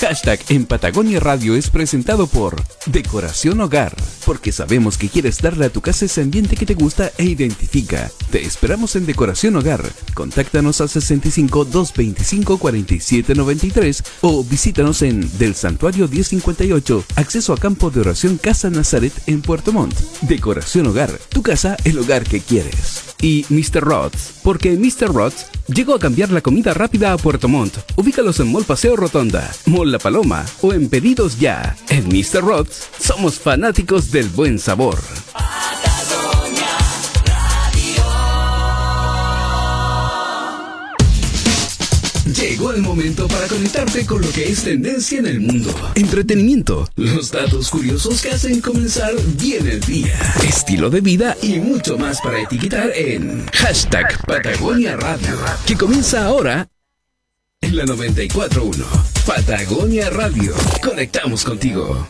Hashtag en Patagonia Radio es presentado por Decoración Hogar, porque sabemos que quieres darle a tu casa ese ambiente que te gusta e identifica. Te esperamos en Decoración Hogar. Contáctanos al 65 225 47 93 o visítanos en Del Santuario 1058, acceso a campo de oración Casa Nazaret en Puerto Montt. Decoración Hogar, tu casa, el hogar que quieres. Y Mr. Rods, porque Mr. Rods llegó a cambiar la comida rápida a Puerto Montt. Ubícalos en Mall Paseo Rotonda, Mall La Paloma o en Pedidos Ya. En Mr. Rods somos fanáticos del buen sabor. Llegó el momento para conectarte con lo que es tendencia en el mundo. Entretenimiento, los datos curiosos que hacen comenzar bien el día, estilo de vida y mucho más para etiquetar en hashtag Patagonia Radio, que comienza ahora en la 94.1. Patagonia Radio. Conectamos contigo.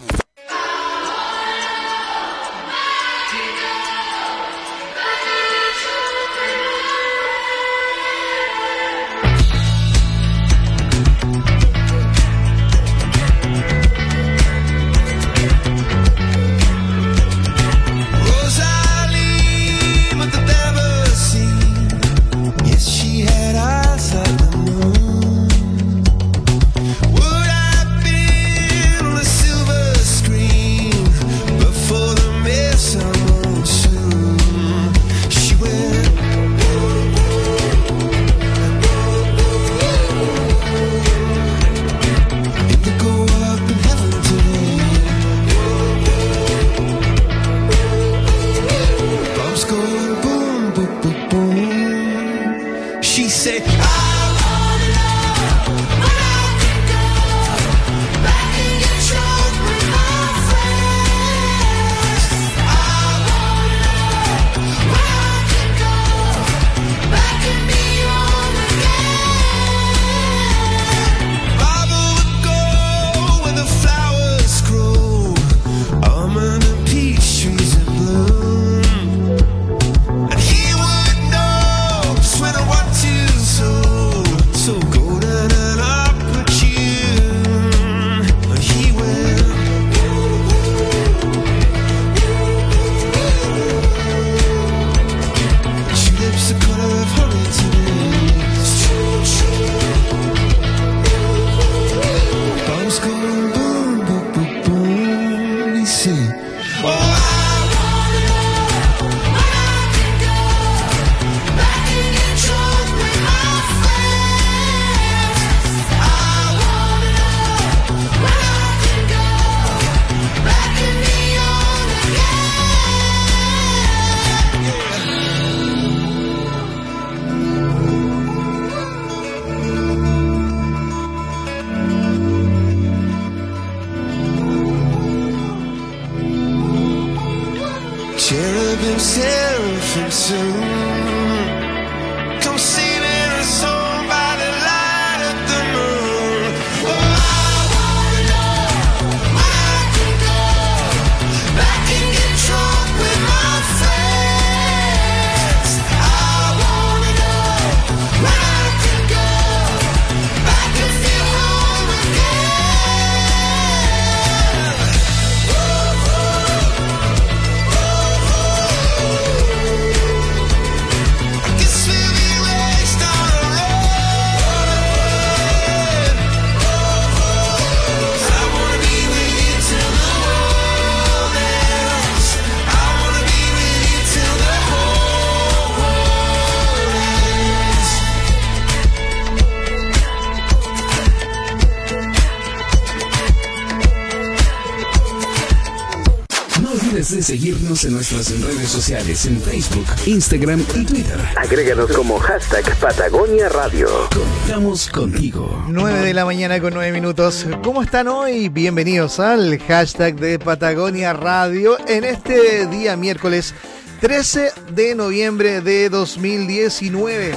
En nuestras redes sociales en Facebook, Instagram y Twitter. Agréganos como hashtag Patagonia Radio. Conectamos contigo. 9 de la mañana con 9 minutos. ¿Cómo están hoy? Bienvenidos al hashtag de Patagonia Radio en este día miércoles 13 de noviembre de 2019.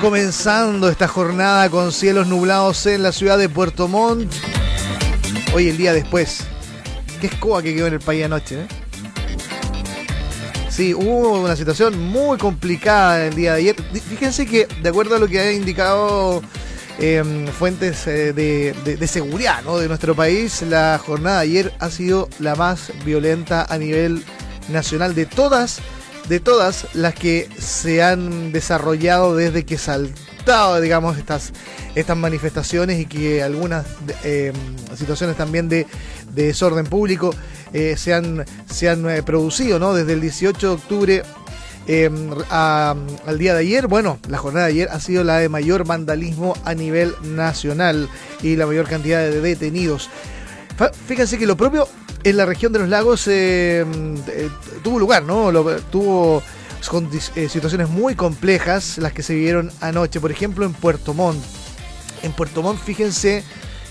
Comenzando esta jornada con cielos nublados en la ciudad de Puerto Montt. Hoy el día después. Qué escoba que quedó en el país anoche, ¿eh? Sí, hubo una situación muy complicada el día de ayer. Fíjense que, de acuerdo a lo que ha indicado em, fuentes eh, de, seguridad de nuestro país, la jornada de ayer ha sido la más violenta a nivel nacional de todas, de todas las que se han desarrollado desde que digamos, estas, estas manifestaciones y que algunas em, situaciones también de, desorden público eh, se han, se han eh, producido, ¿no? Desde el 18 de octubre Em, al día de ayer, bueno, la jornada de ayer ha sido la de mayor vandalismo a nivel nacional y la mayor cantidad de detenidos. Fíjense que lo propio en la región de los lagos em, eh, tuvo lugar, ¿no? tuvo eh, situaciones muy complejas las que se vivieron anoche, por ejemplo en Puerto Montt. En Puerto Montt, fíjense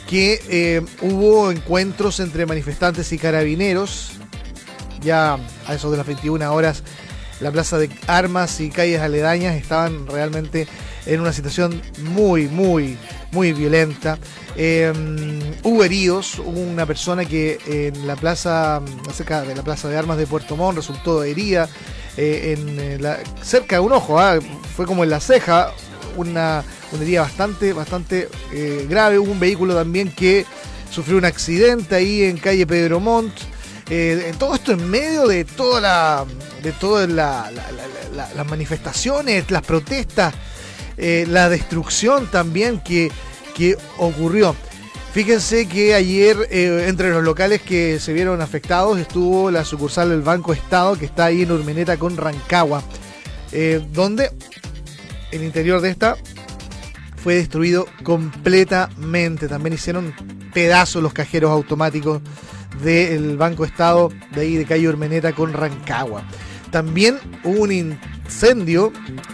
que em, hubo encuentros entre manifestantes y carabineros, ya a eso de las 21 horas la plaza de armas y calles aledañas estaban realmente en una situación muy, muy, muy violenta. Em, hubo heridos, hubo una persona que en la plaza, cerca de la plaza de armas de Puerto Montt, resultó herida eh, en eh, cerca de un ojo, ah, fue como en la ceja, una, herida bastante, bastante eh, grave. Hubo un vehículo también que sufrió un accidente ahí en calle Pedro Montt. todo esto en medio de toda la de todas las manifestaciones, las protestas, eh, la destrucción también que, que ocurrió. Fíjense que ayer eh, entre los locales que se vieron afectados estuvo la sucursal del Banco Estado que está ahí en Urmeneta con Rancagua, eh, donde el interior de esta fue destruido completamente. También hicieron pedazos los cajeros automáticos del Banco Estado de ahí de calle Urmeneta con Rancagua. También hubo un incendio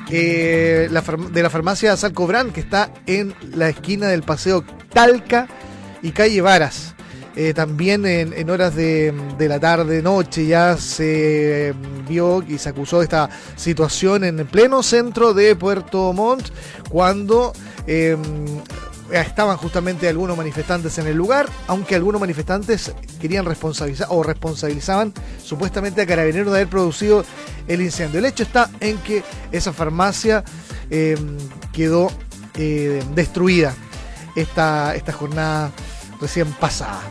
eh, de la farmacia Salcobran, que está en la esquina del Paseo Talca y calle Varas. Eh, también en, horas de, la tarde, noche, ya se vio y se acusó de esta situación en el pleno centro de Puerto Montt, cuando em, estaban justamente algunos manifestantes en el lugar, aunque algunos manifestantes querían responsabilizar o responsabilizaban supuestamente a Carabineros de haber producido el incendio. El hecho está en que esa farmacia em, quedó eh, destruida esta, esta jornada recién pasada.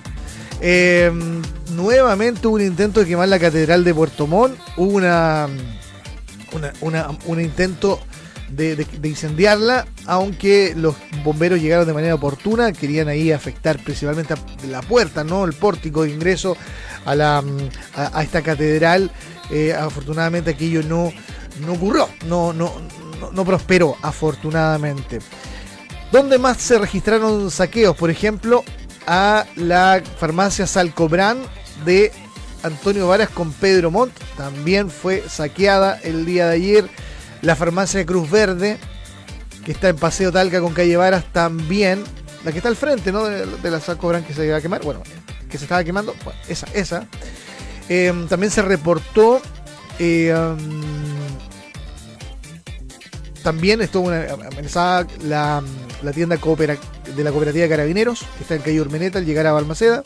Em, nuevamente hubo un intento de quemar la catedral de Puerto Montt, hubo un intento de, incendiarla, aunque los bomberos llegaron de manera oportuna, querían ahí afectar principalmente la puerta, ¿no? El pórtico de ingreso a, esta catedral. Eh, afortunadamente aquello no, no ocurrió, no, no, no, prosperó, afortunadamente. ¿Dónde más se registraron saqueos? Por ejemplo, a la farmacia Salcobrán de Antonio Varas con Pedro Montt. También fue saqueada el día de ayer la farmacia Cruz Verde, que está en Paseo Talca con Calle Varas, también. La que está al frente, ¿no? De, la Saco Gran que se iba a quemar. Bueno, que se estaba quemando. esa, esa. Em, también se reportó. Em, también estuvo amenazada la, la tienda de la cooperativa de Carabineros, que está en calle Urmeneta, al llegar a Balmaceda.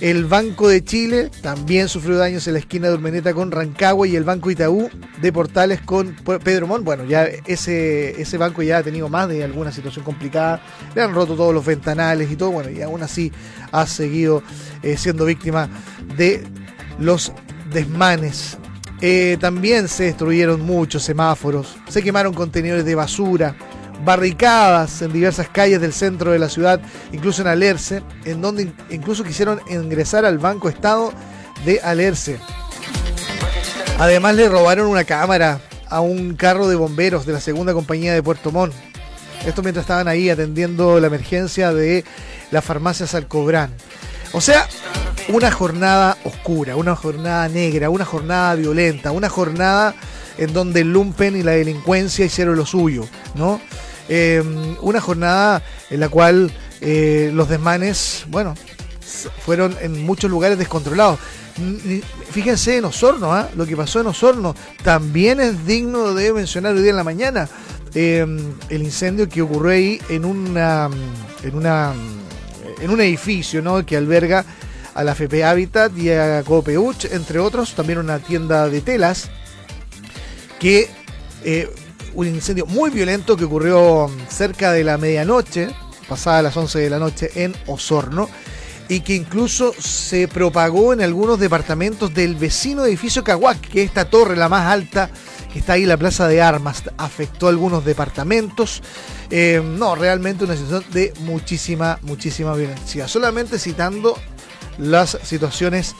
El Banco de Chile también sufrió daños en la esquina de Urmeneta con Rancagua y el Banco Itaú de Portales con Pedro Montt. Bueno, ya ese, ese banco ya ha tenido más de alguna situación complicada. Le han roto todos los ventanales y todo. Bueno, y aún así ha seguido eh, siendo víctima de los desmanes. Eh, también se destruyeron muchos semáforos, se quemaron contenedores de basura, barricadas en diversas calles del centro de la ciudad, incluso en Alerce, en donde incluso quisieron ingresar al Banco Estado de Alerce. Además le robaron una cámara a un carro de bomberos de la segunda compañía de Puerto Montt. Esto mientras estaban ahí atendiendo la emergencia de la farmacia Salcobrán. O sea, una jornada oscura, una jornada negra, una jornada violenta, una jornada en donde el lumpen y la delincuencia hicieron lo suyo, ¿no? Eh, una jornada en la cual eh, los desmanes, bueno, fueron en muchos lugares descontrolados. Fíjense en Osorno, ¿ah? lo que pasó en Osorno también es digno de mencionar hoy en la mañana. Em, el incendio que ocurrió ahí en una en una en un edificio ¿no? que alberga a la FP Habitat y a Copeuch, entre otros, también una tienda de telas que eh, un incendio muy violento que ocurrió cerca de la medianoche, pasada las 11 de la noche, en Osorno, y que incluso se propagó en algunos departamentos del vecino edificio Caguac, que es esta torre, la más alta, que está ahí en la Plaza de Armas, afectó algunos departamentos. Eh, no, realmente una situación de muchísima, muchísima violencia. Solamente citando las situaciones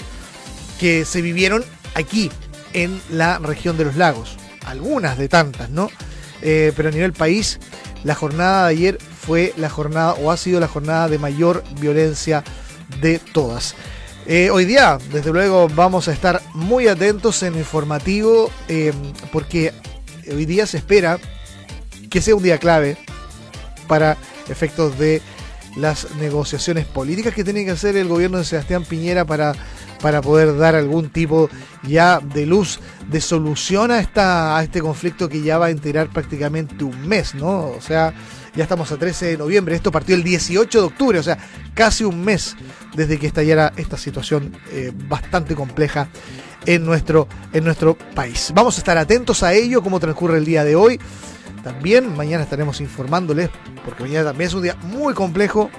que se vivieron aquí, en la región de los lagos. Algunas de tantas, ¿no? Eh, pero a nivel país, la jornada de ayer fue la jornada o ha sido la jornada de mayor violencia de todas. Eh, hoy día, desde luego, vamos a estar muy atentos en informativo eh, porque hoy día se espera que sea un día clave para efectos de las negociaciones políticas que tiene que hacer el gobierno de Sebastián Piñera para para poder dar algún tipo ya de luz, de solución a, esta, a este conflicto que ya va a enterar prácticamente un mes, ¿no? O sea, ya estamos a 13 de noviembre, esto partió el 18 de octubre, o sea, casi un mes desde que estallara esta situación eh, bastante compleja en nuestro, en nuestro país. Vamos a estar atentos a ello, cómo transcurre el día de hoy. También mañana estaremos informándoles, porque mañana también es un día muy complejo,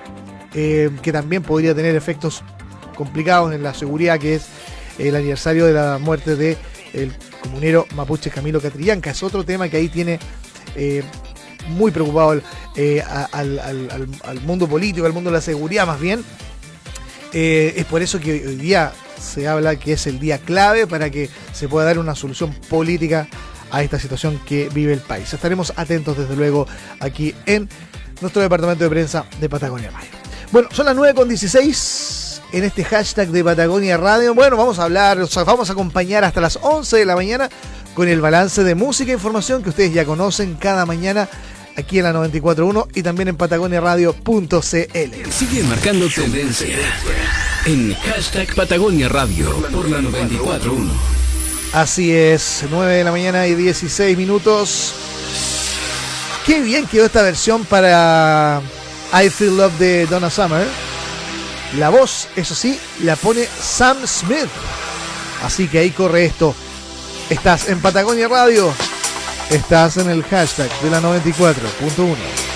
eh, que también podría tener efectos complicados en la seguridad, que es el aniversario de la muerte de comunero mapuche Camilo Catrillanca. Es otro tema que ahí tiene eh, muy preocupado eh, al, mundo político, al mundo de la seguridad más bien. Eh, es por eso que hoy día se habla que es el día clave para que se pueda dar una solución política a esta situación que vive el país. Estaremos atentos desde luego aquí en nuestro departamento de prensa de Patagonia Mayo. Bueno, son las 9 con 16 en este hashtag de Patagonia Radio. Bueno, vamos a hablar, vamos a acompañar hasta las 11 de la mañana con el balance de música e información que ustedes ya conocen cada mañana aquí en la 94.1 y también en patagoniaradio.cl. Sigue marcando tendencia en hashtag Patagonia Radio por la 94.1. Así es, 9 de la mañana y 16 minutos. Qué bien quedó esta versión para I Feel Love de Donna Summer. La voz, eso sí, la pone Sam Smith. Así que ahí corre esto. Estás en Patagonia Radio. Estás en el hashtag de la 94.1.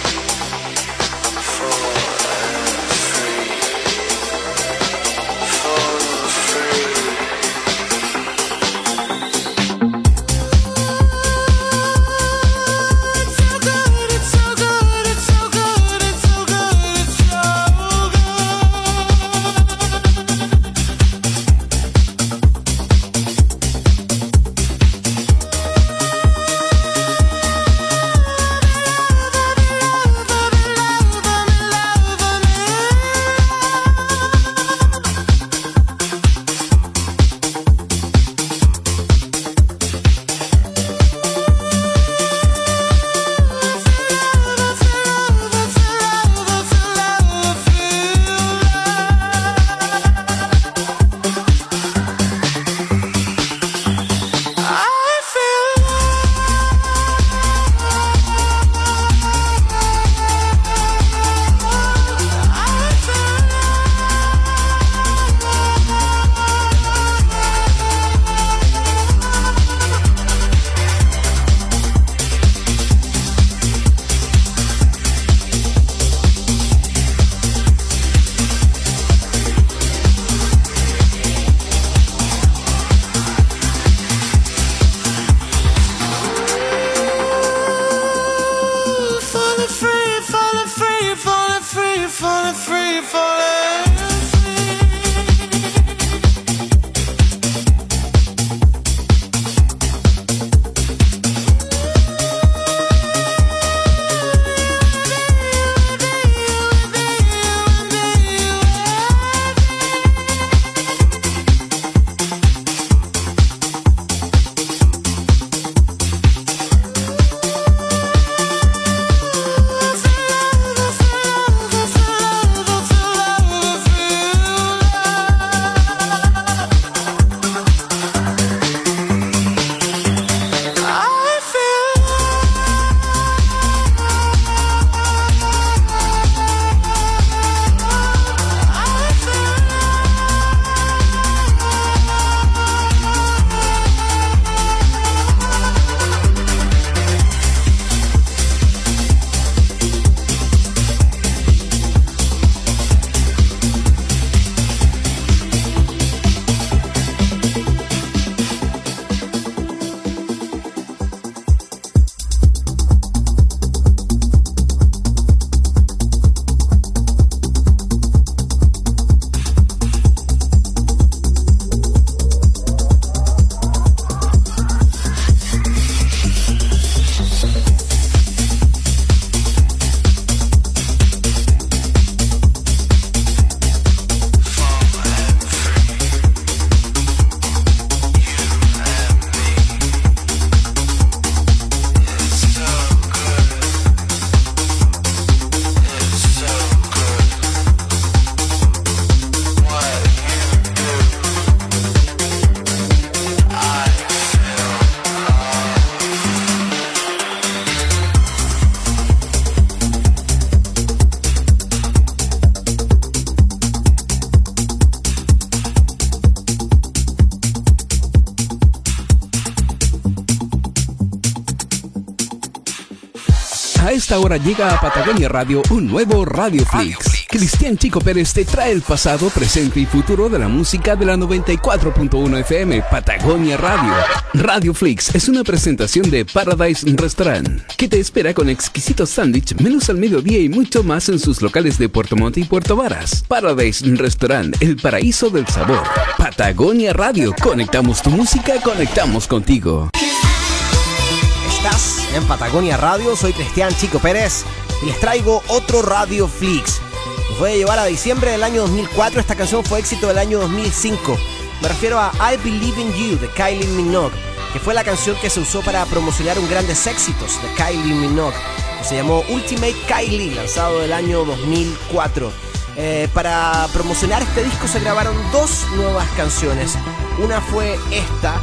Llega a Patagonia Radio un nuevo Radio Flix. Cristian Chico Pérez te trae el pasado, presente y futuro de la música de la 94.1 FM Patagonia Radio. Radio Flix es una presentación de Paradise Restaurant que te espera con exquisitos sándwich, menús al mediodía y mucho más en sus locales de Puerto Montt y Puerto Varas. Paradise Restaurant, el paraíso del sabor. Patagonia Radio, conectamos tu música, conectamos contigo. En Patagonia Radio, soy Cristian Chico Pérez y les traigo otro Radio Flix. Nos voy llevar a diciembre del año 2004, esta canción fue éxito del año 2005. Me refiero a I Believe in You de Kylie Minogue, que fue la canción que se usó para promocionar un grandes éxitos de Kylie Minogue, que se llamó Ultimate Kylie, lanzado del año 2004. Eh, para promocionar este disco se grabaron dos nuevas canciones. Una fue esta,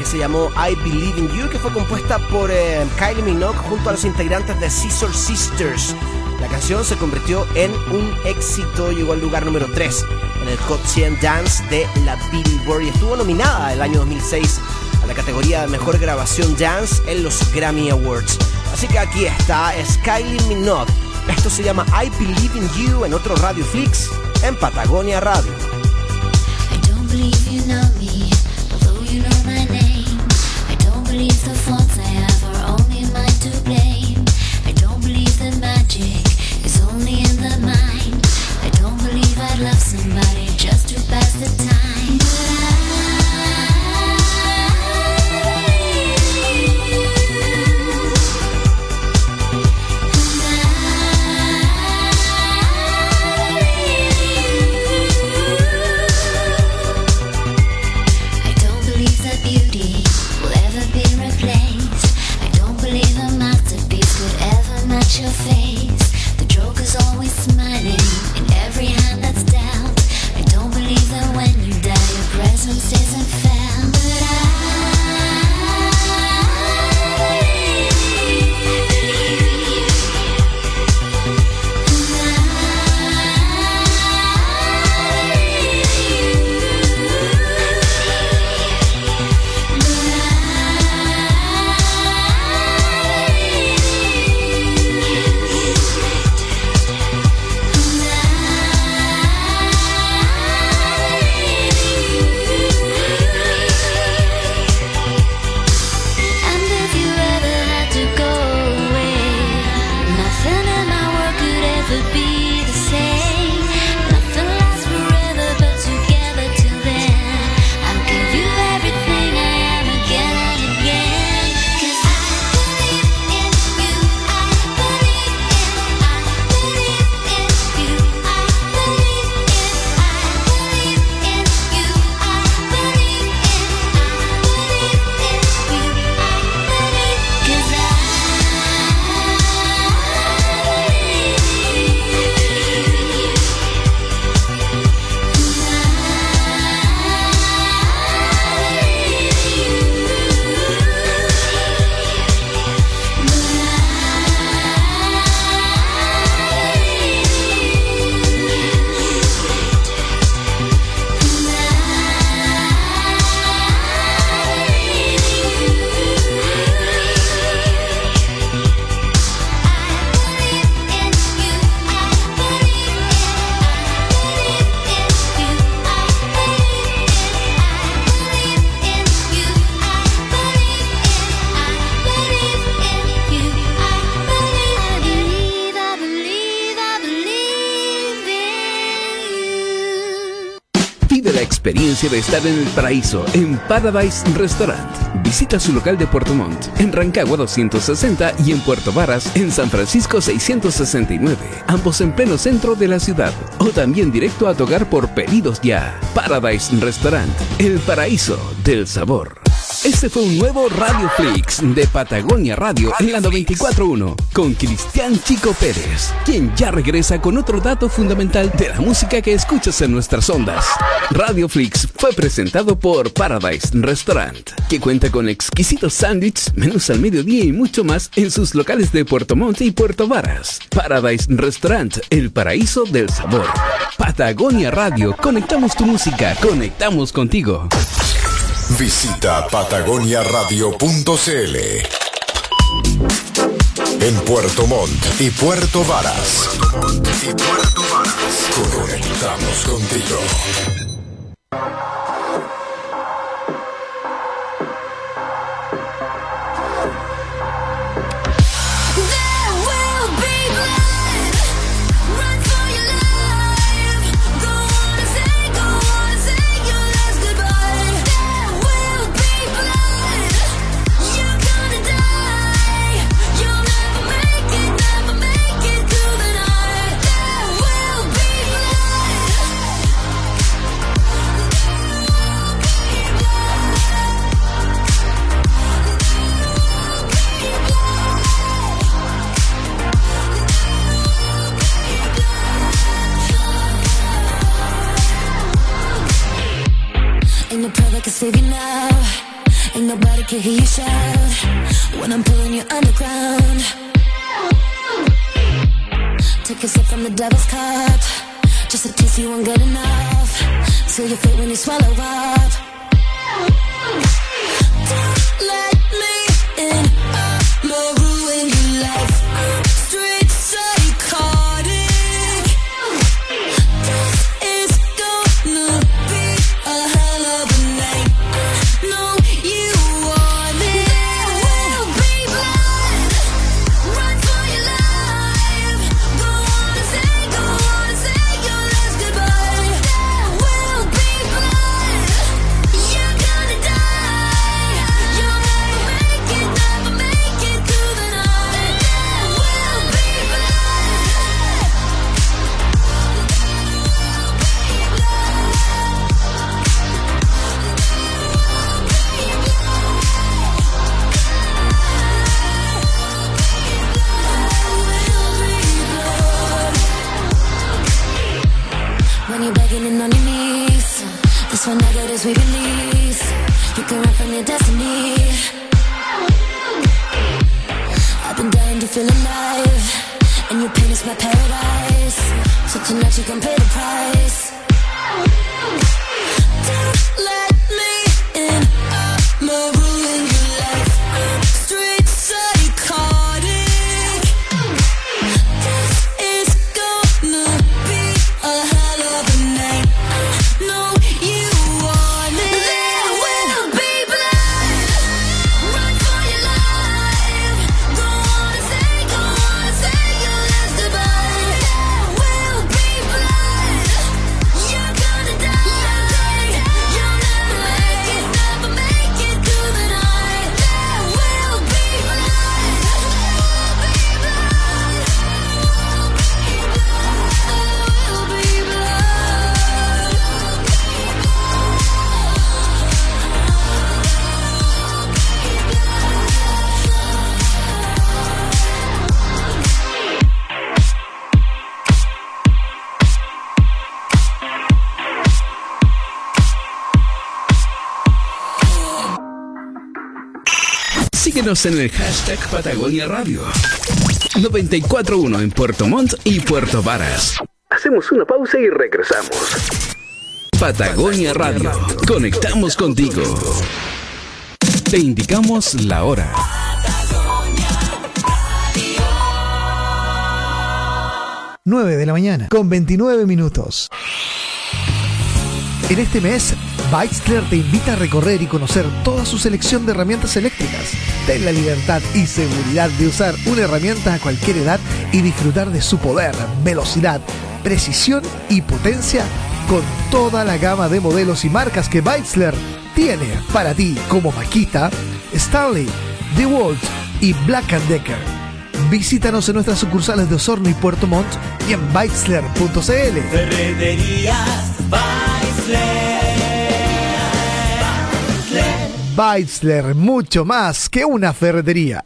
que se llamó I Believe in You, que fue compuesta por eh, Kylie Minogue junto a los integrantes de Scissor Sisters. La canción se convirtió en un éxito, llegó al lugar número 3 en el Hot 100 Dance de la Billboard y estuvo nominada el año 2006 a la categoría de Mejor Grabación Dance en los Grammy Awards. Así que aquí está, es Kylie Minogue. Esto se llama I Believe in You en otro Radio Flix en Patagonia Radio. I don't de estar en el paraíso en Paradise Restaurant. Visita su local de Puerto Montt en Rancagua 260 y en Puerto Varas en San Francisco 669, ambos en pleno centro de la ciudad. O también directo a tu hogar por pedidos ya. Paradise Restaurant, el paraíso del sabor. Este fue un nuevo Radio Flix de Patagonia Radio en la 941 con Cristian Chico Pérez, quien ya regresa con otro dato fundamental de la música que escuchas en nuestras ondas. Radio Flix fue presentado por Paradise Restaurant, que cuenta con exquisitos sándwiches, menús al mediodía y mucho más en sus locales de Puerto Montt y Puerto Varas. Paradise Restaurant, el paraíso del sabor. Patagonia Radio, conectamos tu música, conectamos contigo. Visita patagoniaradio.cl en Puerto Montt y Puerto Varas. y Puerto Varas. Conectamos contigo. Síguenos en el hashtag Patagonia Radio. 941 en Puerto Montt y Puerto Varas. Hacemos una pausa y regresamos. Patagonia Radio. Conectamos contigo. Te indicamos la hora. Nueve de la mañana, con 29 minutos. En este mes, Bikesler te invita a recorrer y conocer toda su selección de herramientas eléctricas. Ten la libertad y seguridad de usar una herramienta a cualquier edad y disfrutar de su poder, velocidad, precisión y potencia con toda la gama de modelos y marcas que Bikesler tiene para ti como Makita, Stanley, DeWalt y Black Decker. Visítanos en nuestras sucursales de Osorno y Puerto Montt y en bikesler.cl. mucho más que una ferretería.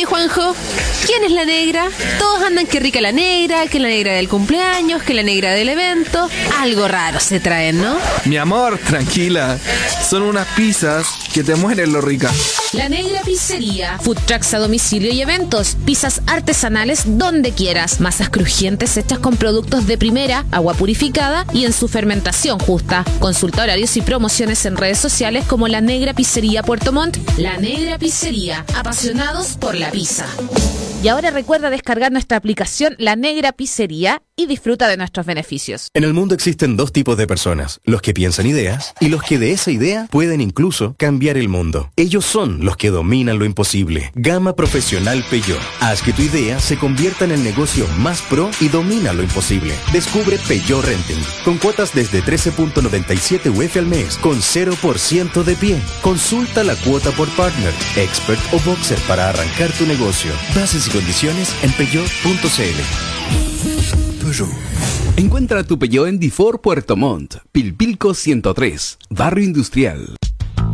Oye, Juanjo, ¿quién es la negra? Todos andan que rica la negra, que la negra del cumpleaños, que la negra del evento. Algo raro se traen, ¿no? Mi amor, tranquila. Son unas pizzas que te mueren lo rica. La Negra Pizzería. Food trucks a domicilio y eventos. Pizzas artesanales donde quieras. Masas crujientes hechas con productos de primera, agua purificada y en su fermentación justa. Consulta horarios y promociones en redes sociales como La Negra Pizzería Puerto Montt. La Negra Pizzería. Apasionados por la pizza. Y ahora recuerda descargar nuestra aplicación La Negra Pizzería y disfruta de nuestros beneficios. En el mundo existen dos tipos de personas, los que piensan ideas y los que de esa idea pueden incluso cambiar el mundo. Ellos son los que dominan lo imposible. Gama Profesional Peugeot. Haz que tu idea se convierta en el negocio más pro y domina lo imposible. Descubre Peugeot Renting, con cuotas desde 13.97 UF al mes, con 0% de pie. Consulta la cuota por partner, expert o boxer para arrancar tu negocio. Bases y condiciones en peugeot.cl. Encuentra tu Peugeot en Difor Puerto Montt, Pilpilco 103, Barrio Industrial.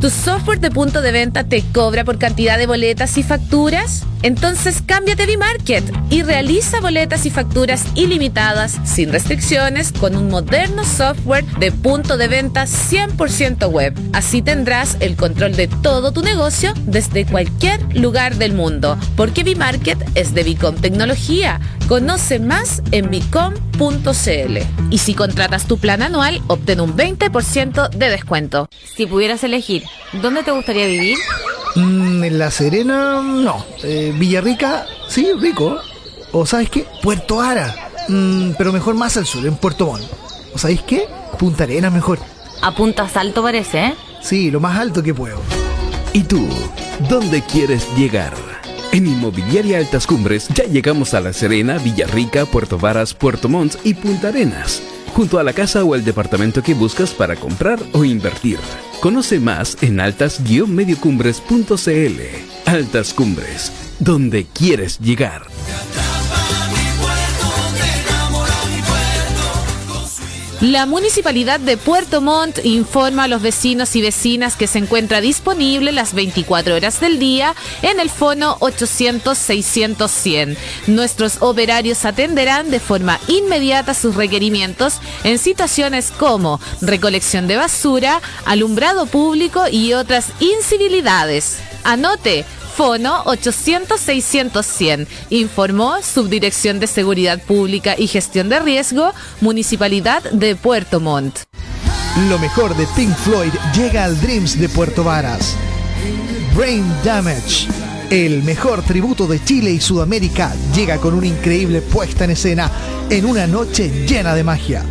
¿Tu software de punto de venta te cobra por cantidad de boletas y facturas? Entonces cámbiate a Bimarket y realiza boletas y facturas ilimitadas, sin restricciones, con un moderno software de punto de venta 100% web. Así tendrás el control de todo tu negocio desde cualquier lugar del mundo, porque Bimarket es de Bicom Tecnología. Conoce más en bicom.cl. Y si contratas tu plan anual, obtén un 20% de descuento. Si pudieras elegir, ¿dónde te gustaría vivir? Mm, en La Serena, no. Eh, Villarrica, sí, rico. O ¿sabes qué? Puerto Ara. Mm, pero mejor más al sur, en Puerto Montt. ¿O sabéis qué? Punta Arenas mejor. A punta alto parece, ¿eh? Sí, lo más alto que puedo. ¿Y tú? ¿Dónde quieres llegar? En Inmobiliaria Altas Cumbres ya llegamos a La Serena, Villarrica, Puerto Varas, Puerto Montt y Punta Arenas, junto a la casa o el departamento que buscas para comprar o invertir. Conoce más en altas-mediocumbres.cl. Altas Cumbres, donde quieres llegar. La Municipalidad de Puerto Montt informa a los vecinos y vecinas que se encuentra disponible las 24 horas del día en el fono 800-600-100. Nuestros operarios atenderán de forma inmediata sus requerimientos en situaciones como recolección de basura, alumbrado público y otras incivilidades. Anote Fono 800-600-100. Informó Subdirección de Seguridad Pública y Gestión de Riesgo, Municipalidad de Puerto Montt. Lo mejor de Pink Floyd llega al Dreams de Puerto Varas. Brain Damage. El mejor tributo de Chile y Sudamérica llega con una increíble puesta en escena en una noche llena de magia.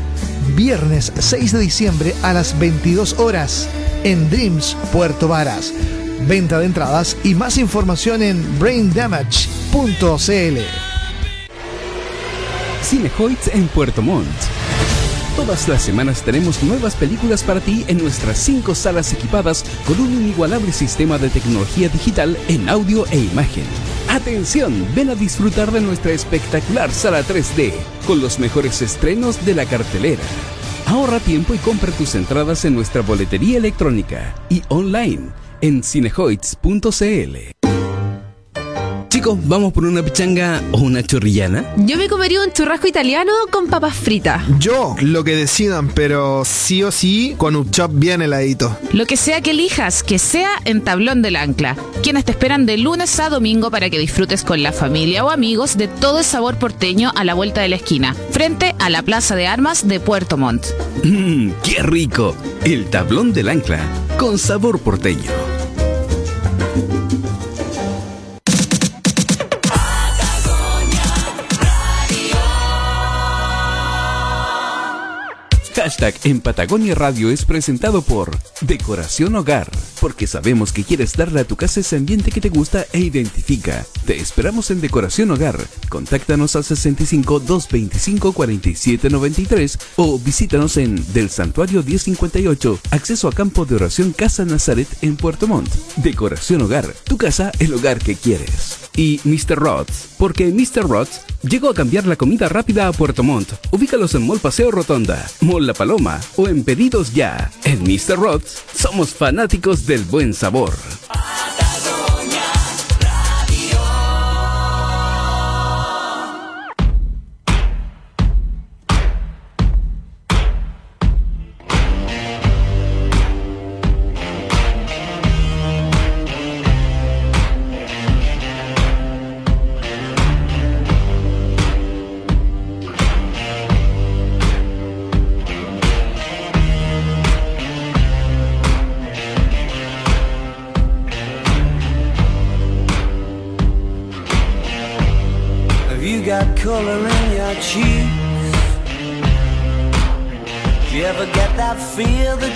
Viernes 6 de diciembre a las 22 horas en Dreams Puerto Varas. Venta de entradas y más información en braindamage.cl. Cinehoids en Puerto Montt. Todas las semanas tenemos nuevas películas para ti en nuestras cinco salas equipadas con un inigualable sistema de tecnología digital en audio e imagen. Atención, ven a disfrutar de nuestra espectacular sala 3D con los mejores estrenos de la cartelera. Ahorra tiempo y compra tus entradas en nuestra boletería electrónica y online en cinehoids.cl. Chicos, ¿vamos por una pichanga o una chorrillana? Yo me comería un churrasco italiano con papas fritas. Yo, lo que decidan, pero sí o sí con un chop bien heladito. Lo que sea que elijas, que sea en Tablón del Ancla, quienes te esperan de lunes a domingo para que disfrutes con la familia o amigos de todo el sabor porteño a la vuelta de la esquina, frente a la Plaza de Armas de Puerto Montt. Mmm, ¡Qué rico! El tablón del ancla, con sabor porteño. thank you Hashtag en Patagonia Radio es presentado por Decoración Hogar, porque sabemos que quieres darle a tu casa ese ambiente que te gusta e identifica. Te esperamos en Decoración Hogar. Contáctanos al 65 225 47 93 o visítanos en Del Santuario 1058, acceso a campo de oración Casa Nazaret en Puerto Montt. Decoración Hogar, tu casa, el hogar que quieres. Y Mr. Rods, porque Mr. Rods llegó a cambiar la comida rápida a Puerto Montt. Ubícalos en Mall Paseo Rotonda, Mall La Paloma o en Pedidos Ya. En Mr. Rods somos fanáticos del buen sabor.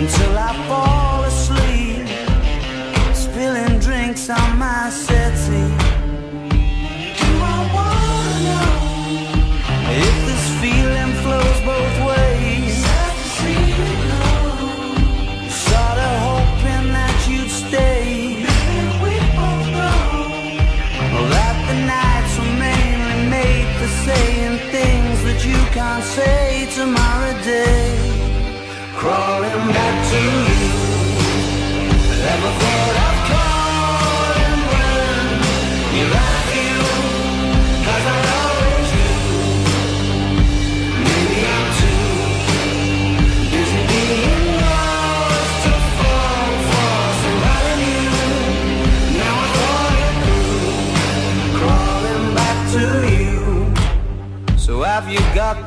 until I fall asleep, spilling drinks on my settee. Do I wanna know if this feeling flows both ways?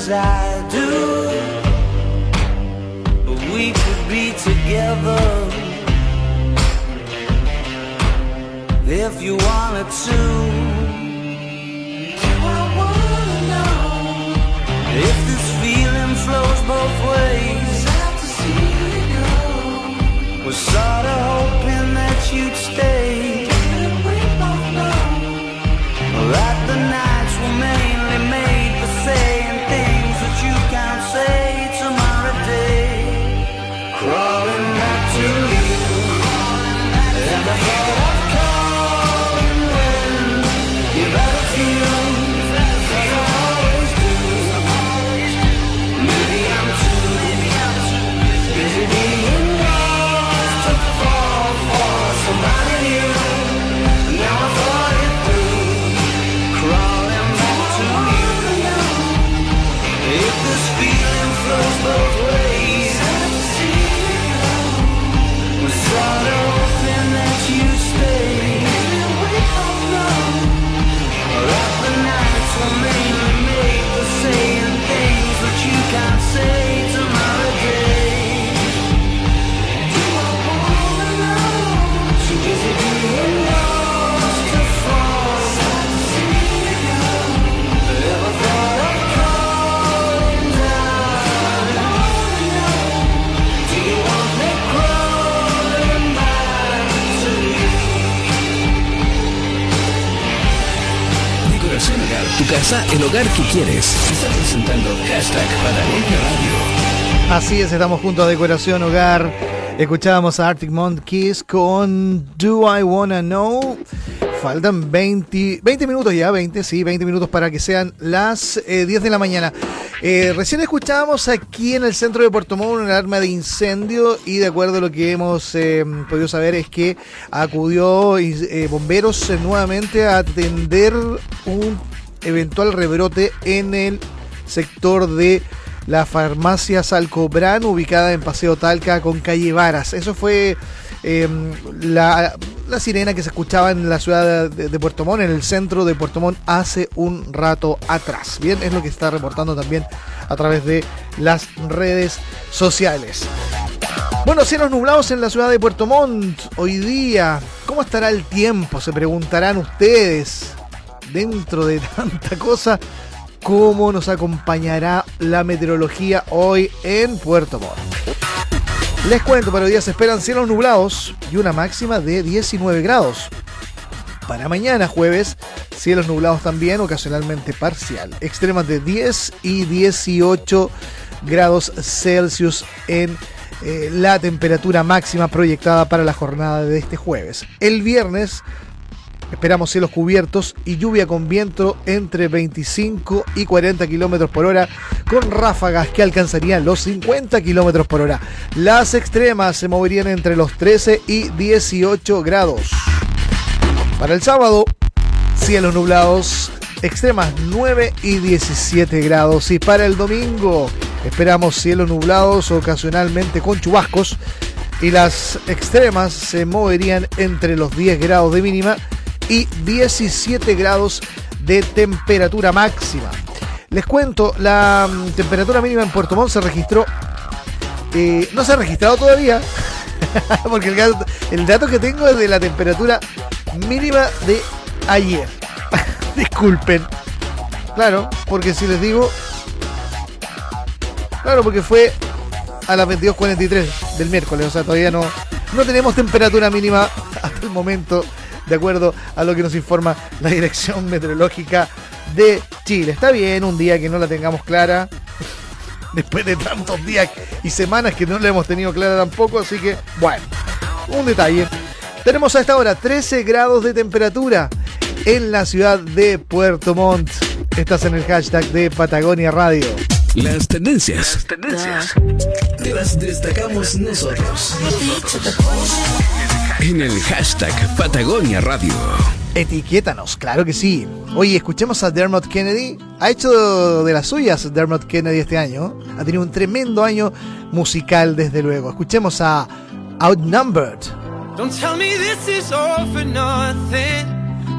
as I do. But we could be together. If you wanted to. Do I wanna know? If this feeling flows both ways. Was sorta hoping that you'd stay casa, el hogar que quieres. Está presentando hashtag Radio. Así es, estamos junto a Decoración Hogar. Escuchábamos a Arctic Monkeys con Do I Wanna Know. Faltan 20, 20 minutos ya, 20, sí, 20 minutos para que sean las eh, 10 de la mañana. Eh, recién escuchábamos aquí en el centro de Puerto Montt una alarma de incendio y de acuerdo a lo que hemos eh, podido saber es que acudió eh, bomberos nuevamente a atender un eventual rebrote en el sector de la farmacia Salcobran, ubicada en Paseo Talca con calle Varas. Eso fue eh, la, sirena que se escuchaba en la ciudad de, de Puerto Montt, en el centro de Puerto Montt, hace un rato atrás. Bien, es lo que está reportando también a través de las redes sociales. Bueno, cielos nublados en la ciudad de Puerto Montt hoy día. ¿Cómo estará el tiempo? Se preguntarán ustedes. Dentro de tanta cosa, ¿cómo nos acompañará la meteorología hoy en Puerto Montt? Les cuento, para hoy día se esperan cielos nublados y una máxima de 19 grados. Para mañana jueves, cielos nublados también, ocasionalmente parcial. Extremas de 10 y 18 grados Celsius en eh, la temperatura máxima proyectada para la jornada de este jueves. El viernes esperamos cielos cubiertos y lluvia con viento entre 25 y 40 kilómetros por hora, con ráfagas que alcanzarían los 50 kilómetros por hora. Las extremas se moverían entre los 13 y 18 grados. Para el sábado, cielos nublados, extremas 9 y 17 grados. Y para el domingo, esperamos cielos nublados, ocasionalmente con chubascos. Y las extremas se moverían entre los 10 grados de mínima y 17 grados de temperatura máxima. Les cuento, la mm, temperatura mínima en Puerto Montt se registró. eh, no se ha registrado todavía, porque el, gato- el dato que tengo es de la temperatura mínima de ayer. Disculpen. Claro, porque si les digo. Claro, porque fue a las 22.43 del miércoles. O sea, todavía no, no tenemos temperatura mínima hasta el momento, de acuerdo a lo que nos informa la Dirección Meteorológica de Chile. Está bien un día que no la tengamos clara. Después de tantos días y semanas que no la hemos tenido clara tampoco. Así que, bueno, un detalle. Tenemos a esta hora 13 grados de temperatura en la ciudad de Puerto Montt. Estás en el hashtag de Patagonia Radio. Las tendencias. tendencias. Te las destacamos nosotros. En el hashtag Patagonia Radio. Etiquétanos, claro que sí. Oye, escuchemos a Dermot Kennedy. Ha hecho de las suyas Dermot Kennedy este año. Ha tenido un tremendo año musical, desde luego. Escuchemos a Outnumbered. Don't tell me this is all for nothing.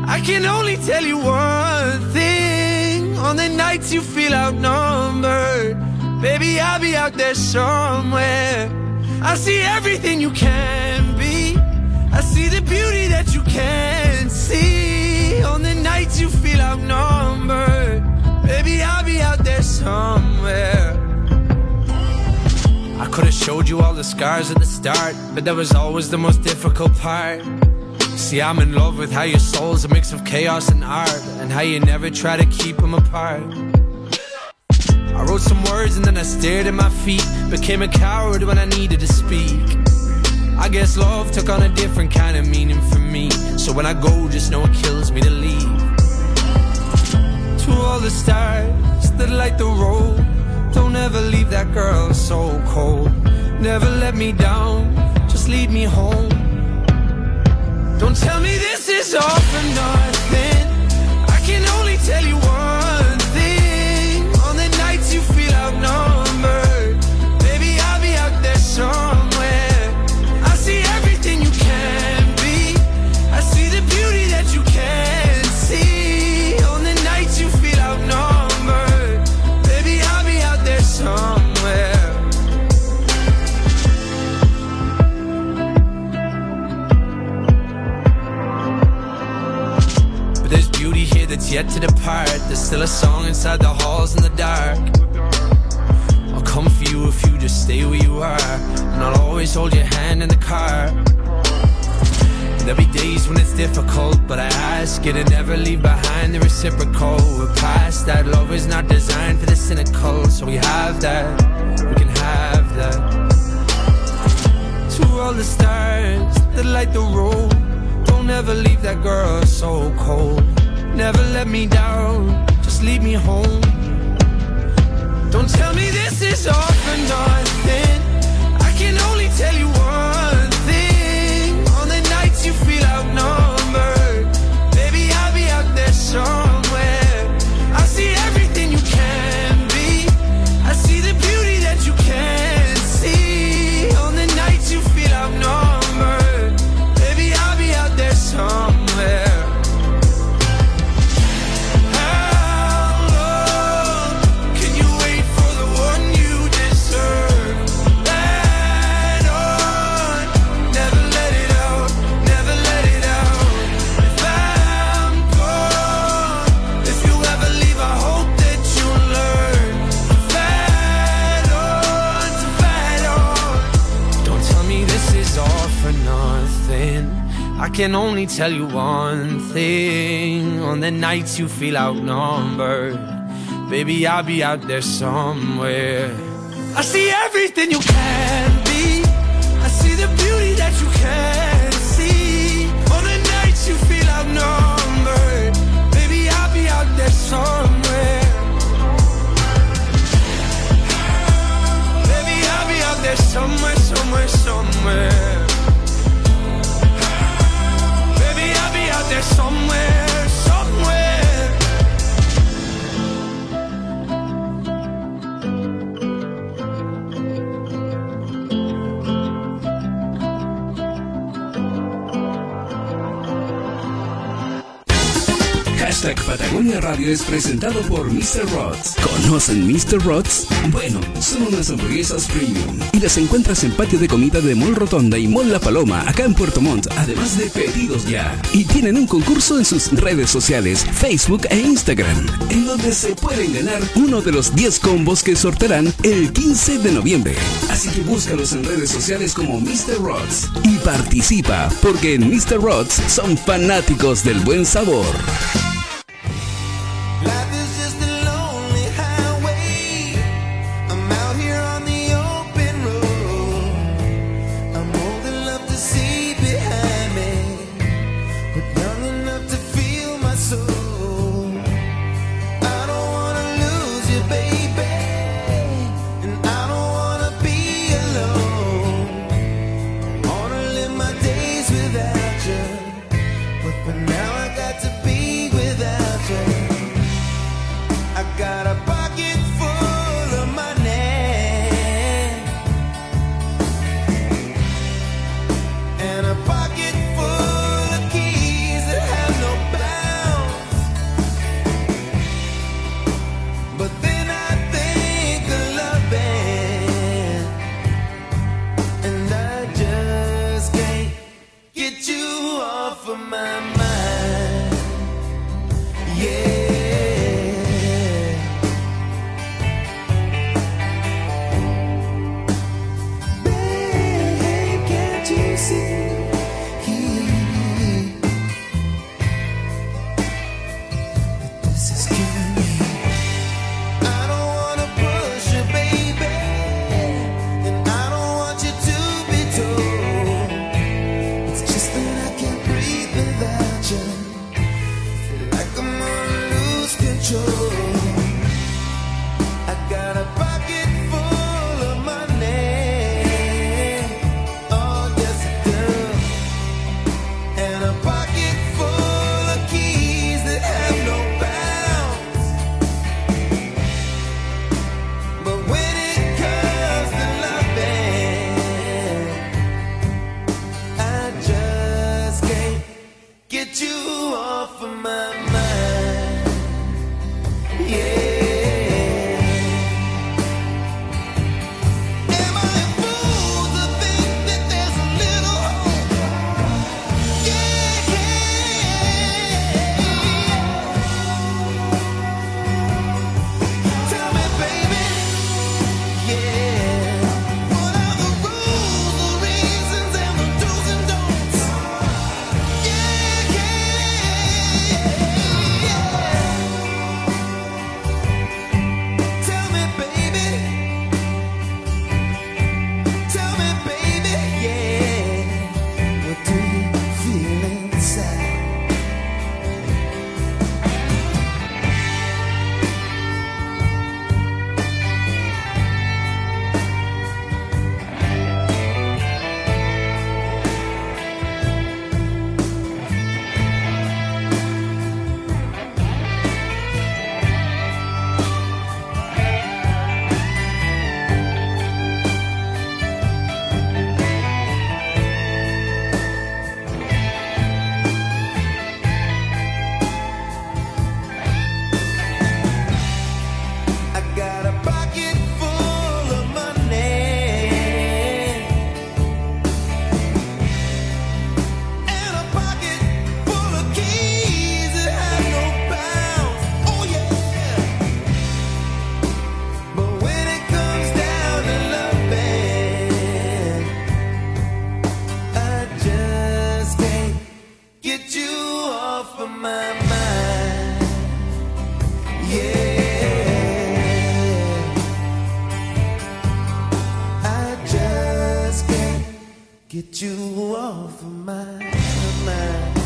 I can only tell you one thing. On the nights you feel outnumbered, baby, I'll be out there somewhere. I see everything you can be. I see the beauty that you can't see. On the nights you feel outnumbered, baby, I'll be out there somewhere. I could have showed you all the scars at the start, but that was always the most difficult part. See, I'm in love with how your soul's a mix of chaos and art, and how you never try to keep them apart. I wrote some words and then I stared at my feet, became a coward when I needed to speak. I guess love took on a different kind of meaning for me, so when I go, just know it kills me to leave. To all the stars that light the road. Don't ever leave that girl so cold. Never let me down, just lead me home. Don't tell me this is all for nothing. I can only tell you one tell you one thing. On the nights you feel outnumbered, baby, I'll be out there somewhere. I see everything you can be. I see the beauty that you can see. On the nights you feel outnumbered, baby, I'll be out there somewhere. Baby, I'll be out there somewhere, somewhere, somewhere. Hashtag Patagonia Radio es presentado por Mr. Rods. ¿Conocen Mr. Rods? Bueno, son unas hamburguesas premium y las encuentras en patio de comida de Mall Rotonda y Mall La Paloma, acá en Puerto Montt, además de pedidos ya. Y tienen un concurso en sus redes sociales, Facebook e Instagram, en donde se pueden ganar uno de los 10 combos que sortearán el 15 de noviembre. Así que búscalos en redes sociales como Mr. Rods y participa, porque en Mr. Rods son fanáticos del buen sabor.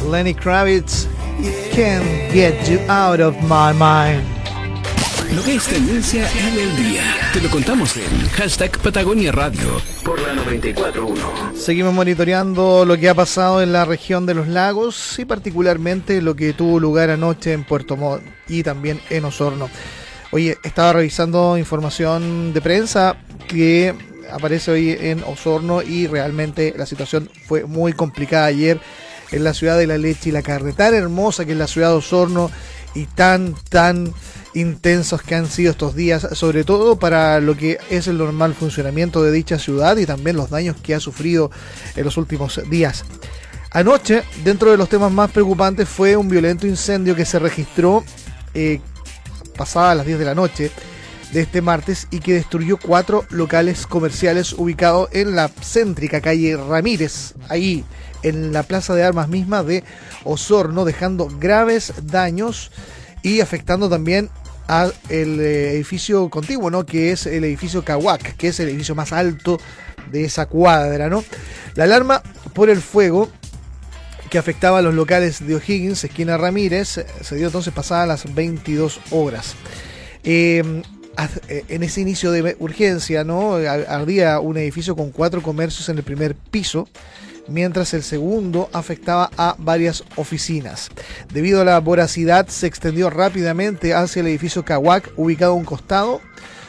Lenny Kravitz, Can't Get You Out of My Mind. Lo que es tendencia en el día. Te lo contamos en hashtag Patagonia Radio por la 941. Seguimos monitoreando lo que ha pasado en la región de los lagos y particularmente lo que tuvo lugar anoche en Puerto Montt y también en Osorno. Oye, estaba revisando información de prensa que aparece hoy en Osorno y realmente la situación fue muy complicada ayer en la ciudad de la leche y la carne. Tan hermosa que es la ciudad de Osorno y tan, tan intensos que han sido estos días, sobre todo para lo que es el normal funcionamiento de dicha ciudad y también los daños que ha sufrido en los últimos días. Anoche, dentro de los temas más preocupantes, fue un violento incendio que se registró eh, pasada las 10 de la noche de este martes y que destruyó cuatro locales comerciales ubicados en la céntrica calle Ramírez, ahí en la plaza de armas misma de Osorno, dejando graves daños y afectando también al edificio contiguo, ¿no? que es el edificio Cahuac, que es el edificio más alto de esa cuadra. ¿no? La alarma por el fuego que afectaba a los locales de O'Higgins, esquina Ramírez, se dio entonces pasadas las 22 horas. Eh, en ese inicio de urgencia, ¿no? Ardía un edificio con cuatro comercios en el primer piso, mientras el segundo afectaba a varias oficinas. Debido a la voracidad, se extendió rápidamente hacia el edificio Cahuac, ubicado a un costado,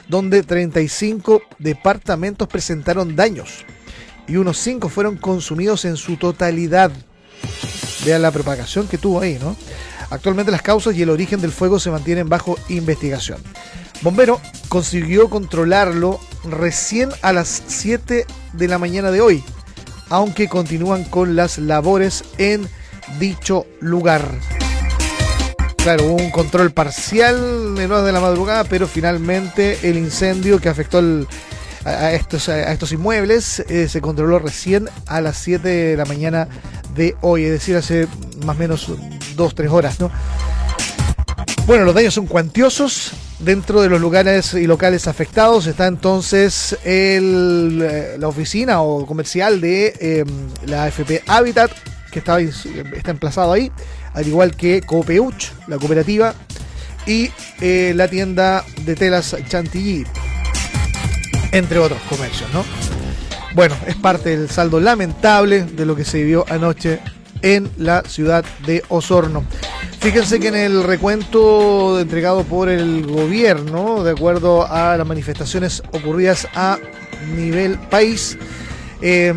donde 35 departamentos presentaron daños y unos 5 fueron consumidos en su totalidad. Vean la propagación que tuvo ahí, ¿no? Actualmente las causas y el origen del fuego se mantienen bajo investigación. Bombero consiguió controlarlo recién a las 7 de la mañana de hoy, aunque continúan con las labores en dicho lugar. Claro, hubo un control parcial en horas de la madrugada, pero finalmente el incendio que afectó a, estos, a estos inmuebles eh, se controló recién a las 7 de la mañana de hoy, es decir, hace más o menos 2-3 horas, ¿no? Bueno, los daños son cuantiosos. Dentro de los lugares y locales afectados está entonces eh, la oficina o comercial de eh, la AFP Habitat, que está, está emplazado ahí, al igual que Copeuch, la cooperativa, y eh, la tienda de telas Chantilly, entre otros comercios, ¿no? Bueno, es parte del saldo lamentable de lo que se vivió anoche en la ciudad de Osorno. Fíjense que en el recuento entregado por el gobierno, de acuerdo a las manifestaciones ocurridas a nivel país, eh,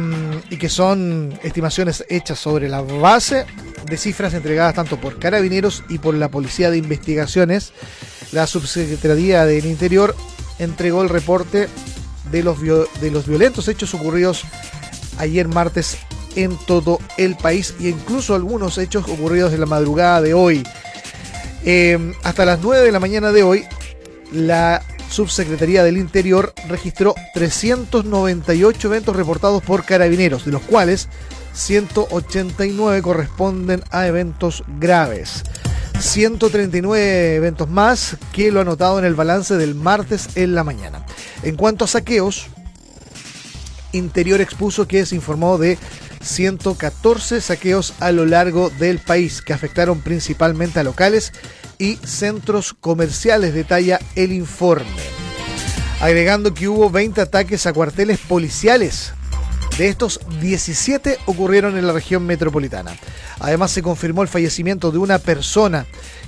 y que son estimaciones hechas sobre la base de cifras entregadas tanto por carabineros y por la Policía de Investigaciones, la Subsecretaría del Interior entregó el reporte de los, de los violentos hechos ocurridos ayer martes en todo el país e incluso algunos hechos ocurridos en la madrugada de hoy. Eh, hasta las 9 de la mañana de hoy, la Subsecretaría del Interior registró 398 eventos reportados por carabineros, de los cuales 189 corresponden a eventos graves. 139 eventos más que lo anotado en el balance del martes en la mañana. En cuanto a saqueos, Interior expuso que se informó de 114 saqueos a lo largo del país que afectaron principalmente a locales y centros comerciales, detalla el informe. Agregando que hubo 20 ataques a cuarteles policiales. De estos, 17 ocurrieron en la región metropolitana. Además, se confirmó el fallecimiento de una persona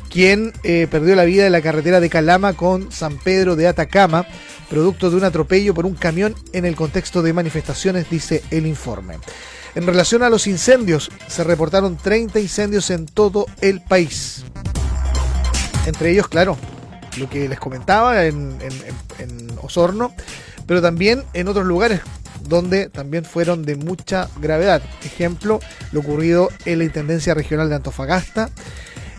quien eh, perdió la vida en la carretera de Calama con San Pedro de Atacama, producto de un atropello por un camión en el contexto de manifestaciones, dice el informe. En relación a los incendios, se reportaron 30 incendios en todo el país. Entre ellos, claro, lo que les comentaba en, Osorno, pero también en otros lugares donde también fueron de mucha gravedad. Ejemplo, lo ocurrido en la Intendencia Regional de Antofagasta,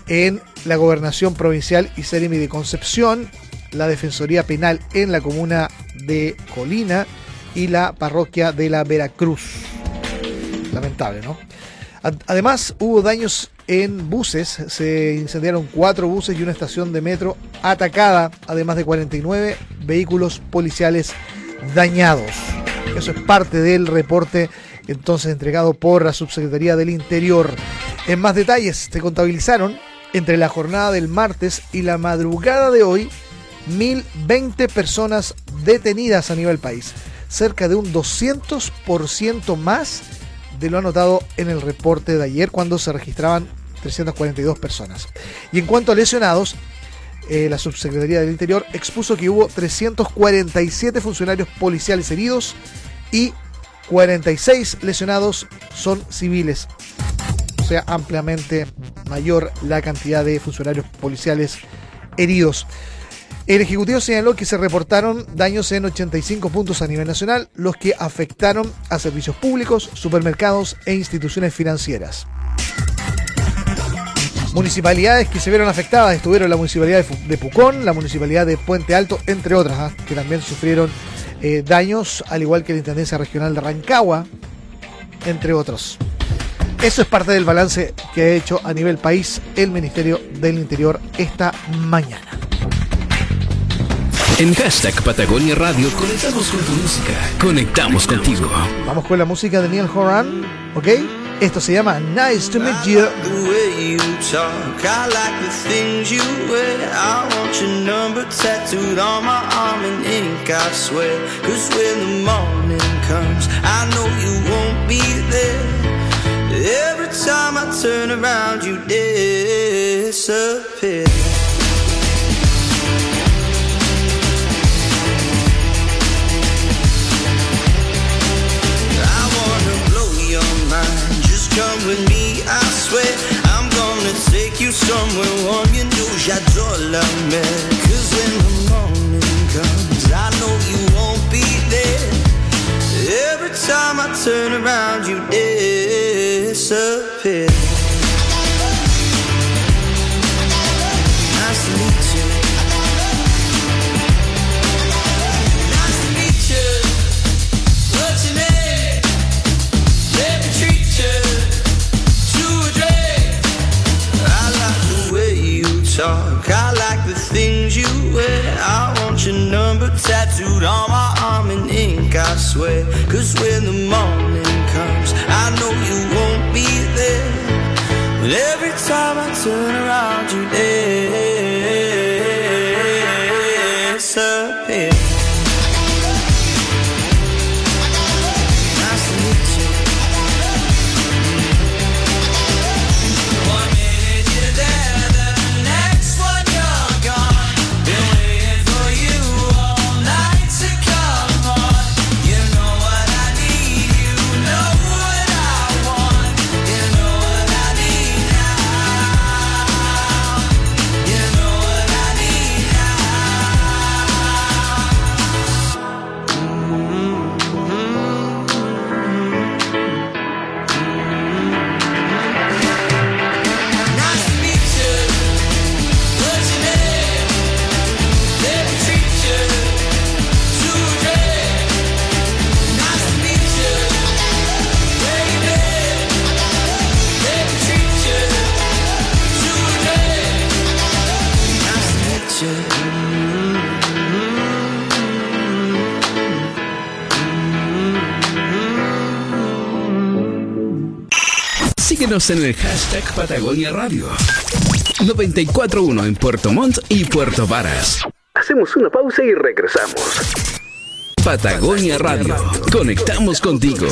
en la Gobernación Provincial Iserimi de Concepción, la Defensoría Penal en la comuna de Colina y la Parroquia de la Veracruz. Lamentable, ¿no? Además, hubo daños en buses. Se incendiaron cuatro buses y una estación de metro atacada, además de 49 vehículos policiales dañados. Eso es parte del reporte entonces entregado por la Subsecretaría del Interior. En más detalles, se contabilizaron entre la jornada del martes y la madrugada de hoy 1.020 personas detenidas a nivel país, cerca de un 200% más de lo anotado en el reporte de ayer cuando se registraban 342 personas. Y en cuanto a lesionados, eh, la Subsecretaría del Interior expuso que hubo 347 funcionarios policiales heridos y 46 lesionados son civiles. O sea, ampliamente mayor la cantidad de funcionarios policiales heridos. El Ejecutivo señaló que se reportaron daños en 85 puntos a nivel nacional, los que afectaron a servicios públicos, supermercados e instituciones financieras. Municipalidades que se vieron afectadas estuvieron la Municipalidad de, Pucón, la Municipalidad de Puente Alto, entre otras, ¿ah? que también sufrieron eh, daños, al igual que la Intendencia Regional de Rancagua, entre otros. Eso es parte del balance que ha hecho a nivel país el Ministerio del Interior esta mañana. En hashtag Patagonia Radio conectamos con tu música. Conectamos contigo. Vamos con la música de Neil Horan, ¿ok? Esto se llama Nice to Meet You. the way you talk. I like the come with me, I swear. I'm gonna take you somewhere warm. You know j'adore. Cause when the morning comes, I know you won't be there. Every time I turn around, you disappear. Síguenos en el hashtag Patagonia Radio. 941 en Puerto Montt y Puerto Varas. Hacemos una pausa y regresamos. Patagonia Radio. Conectamos contigo.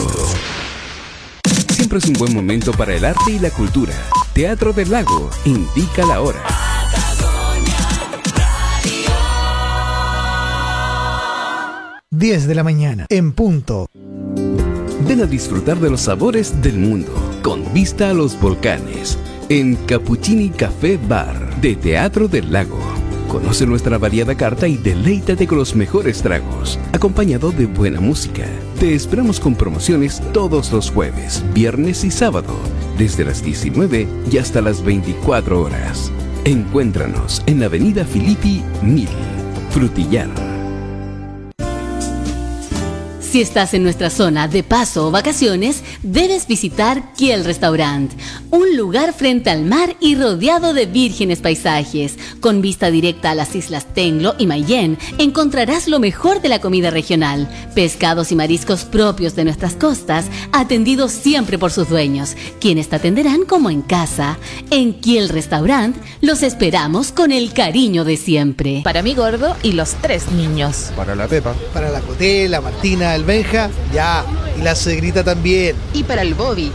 Siempre es un buen momento para el arte y la cultura. Teatro del Lago indica la hora. Radio. 10 de la mañana, en punto. Ven a disfrutar de los sabores del mundo, con vista a los volcanes, en Cappuccini Café Bar de Teatro del Lago. Conoce nuestra variada carta y deleítate con los mejores tragos, acompañado de buena música. Te esperamos con promociones todos los jueves, viernes y sábado, desde las 19 y hasta las 24 horas. Encuéntranos en la Avenida Filippi 1000, Frutillar. Si estás en nuestra zona de paso o vacaciones, debes visitar Kiel Restaurant, un lugar frente al mar y rodeado de vírgenes paisajes. Con vista directa a las islas Tenglo y Mayen, encontrarás lo mejor de la comida regional, pescados y mariscos propios de nuestras costas, atendidos siempre por sus dueños, quienes te atenderán como en casa. En Kiel Restaurant los esperamos con el cariño de siempre. Para mi gordo y los tres niños. Para la Pepa. Para la Coté, la Martina, el Benja, ya. Y la Segrita también. Y para el Bobby.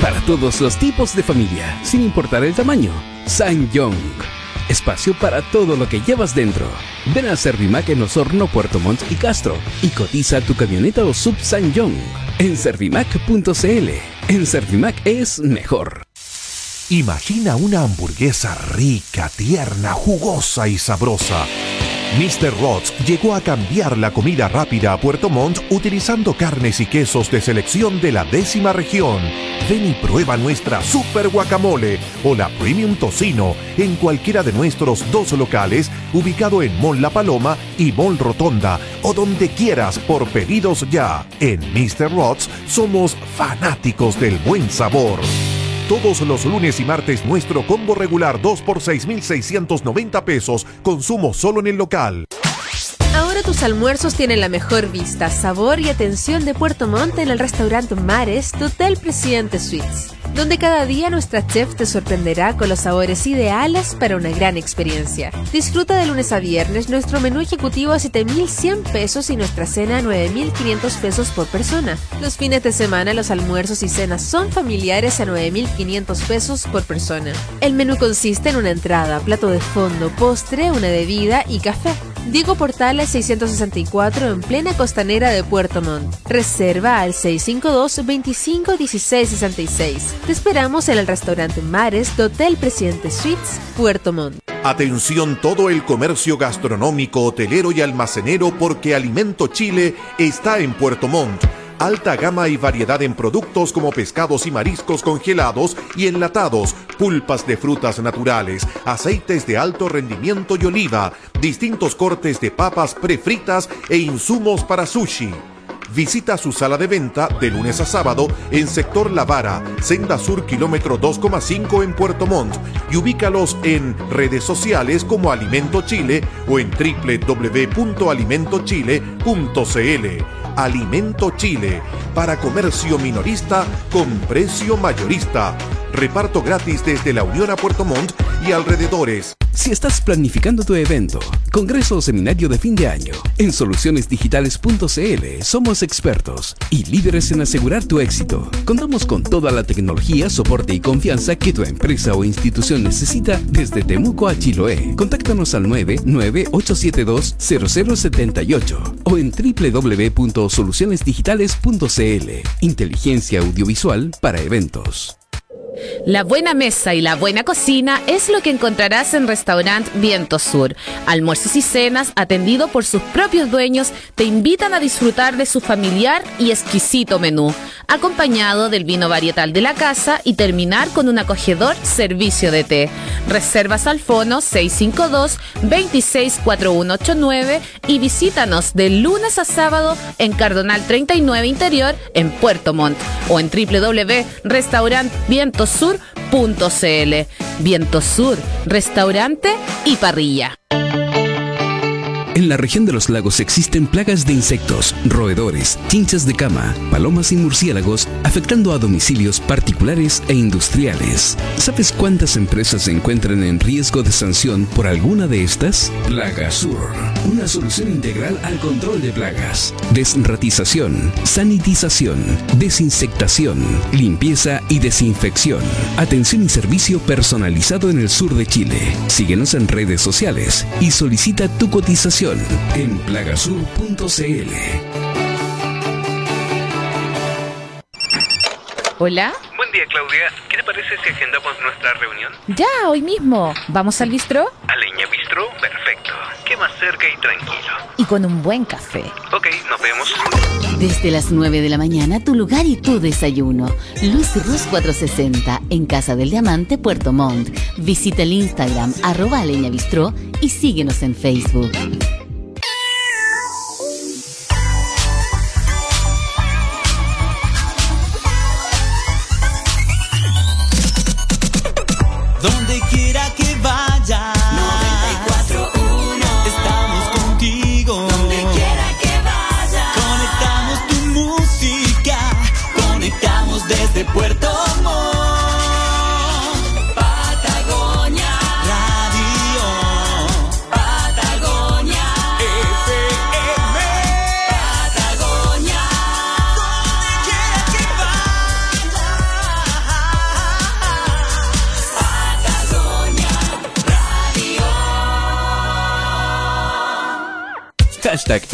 Para todos los tipos de familia, sin importar el tamaño. San Young. Espacio para todo lo que llevas dentro. Ven a Servimac en Osorno, Puerto Montt y Castro y cotiza tu camioneta o sub San Young en servimac.cl. En Servimac es mejor. Imagina una hamburguesa rica, tierna, jugosa y sabrosa. Mr. Rods llegó a cambiar la comida rápida a Puerto Montt utilizando carnes y quesos de selección de la décima región. Ven y prueba nuestra Super Guacamole o la Premium Tocino en cualquiera de nuestros dos locales ubicado en Mall La Paloma y Mall Rotonda o donde quieras por pedidos ya. En Mr. Rods somos fanáticos del buen sabor. Todos los lunes y martes nuestro combo regular 2 por 6,690 pesos. Consumo solo en el local. Ahora tus almuerzos tienen la mejor vista, sabor y atención de Puerto Montt en el restaurante Mares Hotel Presidente Suites, donde cada día nuestra chef te sorprenderá con los sabores ideales para una gran experiencia. Disfruta de lunes a viernes nuestro menú ejecutivo a 7.100 pesos y nuestra cena a 9.500 pesos por persona. Los fines de semana los almuerzos y cenas son familiares a 9.500 pesos por persona. El menú consiste en una entrada, plato de fondo, postre, una bebida y café. Diego Portales 664 en plena costanera de Puerto Montt. Reserva al 652 25 16 66. Te esperamos en el restaurante Mares de Hotel Presidente Suites, Puerto Montt. Atención todo el comercio gastronómico, hotelero y almacenero porque Alimento Chile está en Puerto Montt. Alta gama y variedad en productos como pescados y mariscos congelados y enlatados, pulpas de frutas naturales, aceites de alto rendimiento y oliva, distintos cortes de papas prefritas e insumos para sushi. Visita su sala de venta de lunes a sábado en sector La Vara, Senda Sur, kilómetro 2,5 en Puerto Montt y ubícalos en redes sociales como Alimento Chile o en www.alimentochile.cl. Alimento Chile, para comercio minorista con precio mayorista. Reparto gratis desde la Unión a Puerto Montt y alrededores. Si estás planificando tu evento, congreso o seminario de fin de año, en solucionesdigitales.cl somos expertos y líderes en asegurar tu éxito. Contamos con toda la tecnología, soporte y confianza que tu empresa o institución necesita desde Temuco a Chiloé. Contáctanos al 998720078 o en www.solucionesdigitales.cl. Inteligencia audiovisual para eventos. La buena mesa y la buena cocina es lo que encontrarás en Restaurant Viento Sur. Almuerzos y cenas, atendido por sus propios dueños, te invitan a disfrutar de su familiar y exquisito menú, acompañado del vino varietal de la casa y terminar con un acogedor servicio de té. Reservas al fono 652-264189 y visítanos de lunes a sábado en Cardonal 39 Interior en Puerto Montt o en www.restaurantvientosur.cl. Viento Sur, restaurante y parrilla. En la región de los lagos existen plagas de insectos, roedores, chinchas de cama, palomas y murciélagos afectando a domicilios particulares e industriales. ¿Sabes cuántas empresas se encuentran en riesgo de sanción por alguna de estas? Plagasur, una solución integral al control de plagas. Desratización, sanitización, desinsectación, limpieza y desinfección. Atención y servicio personalizado en el sur de Chile. Síguenos en redes sociales y solicita tu cotización en plagasur.cl. Hola. Buen día, Claudia. ¿Qué te parece si agendamos nuestra reunión? Ya, hoy mismo. ¿Vamos al bistró? A Leña Bistro, perfecto. ¿Qué más cerca y tranquilo? Y con un buen café. Ok, nos vemos. Desde las 9 de la mañana, tu lugar y tu desayuno. Luz Rus 460, en Casa del Diamante, Puerto Montt. Visita el Instagram, arroba Leña Bistró y síguenos en Facebook.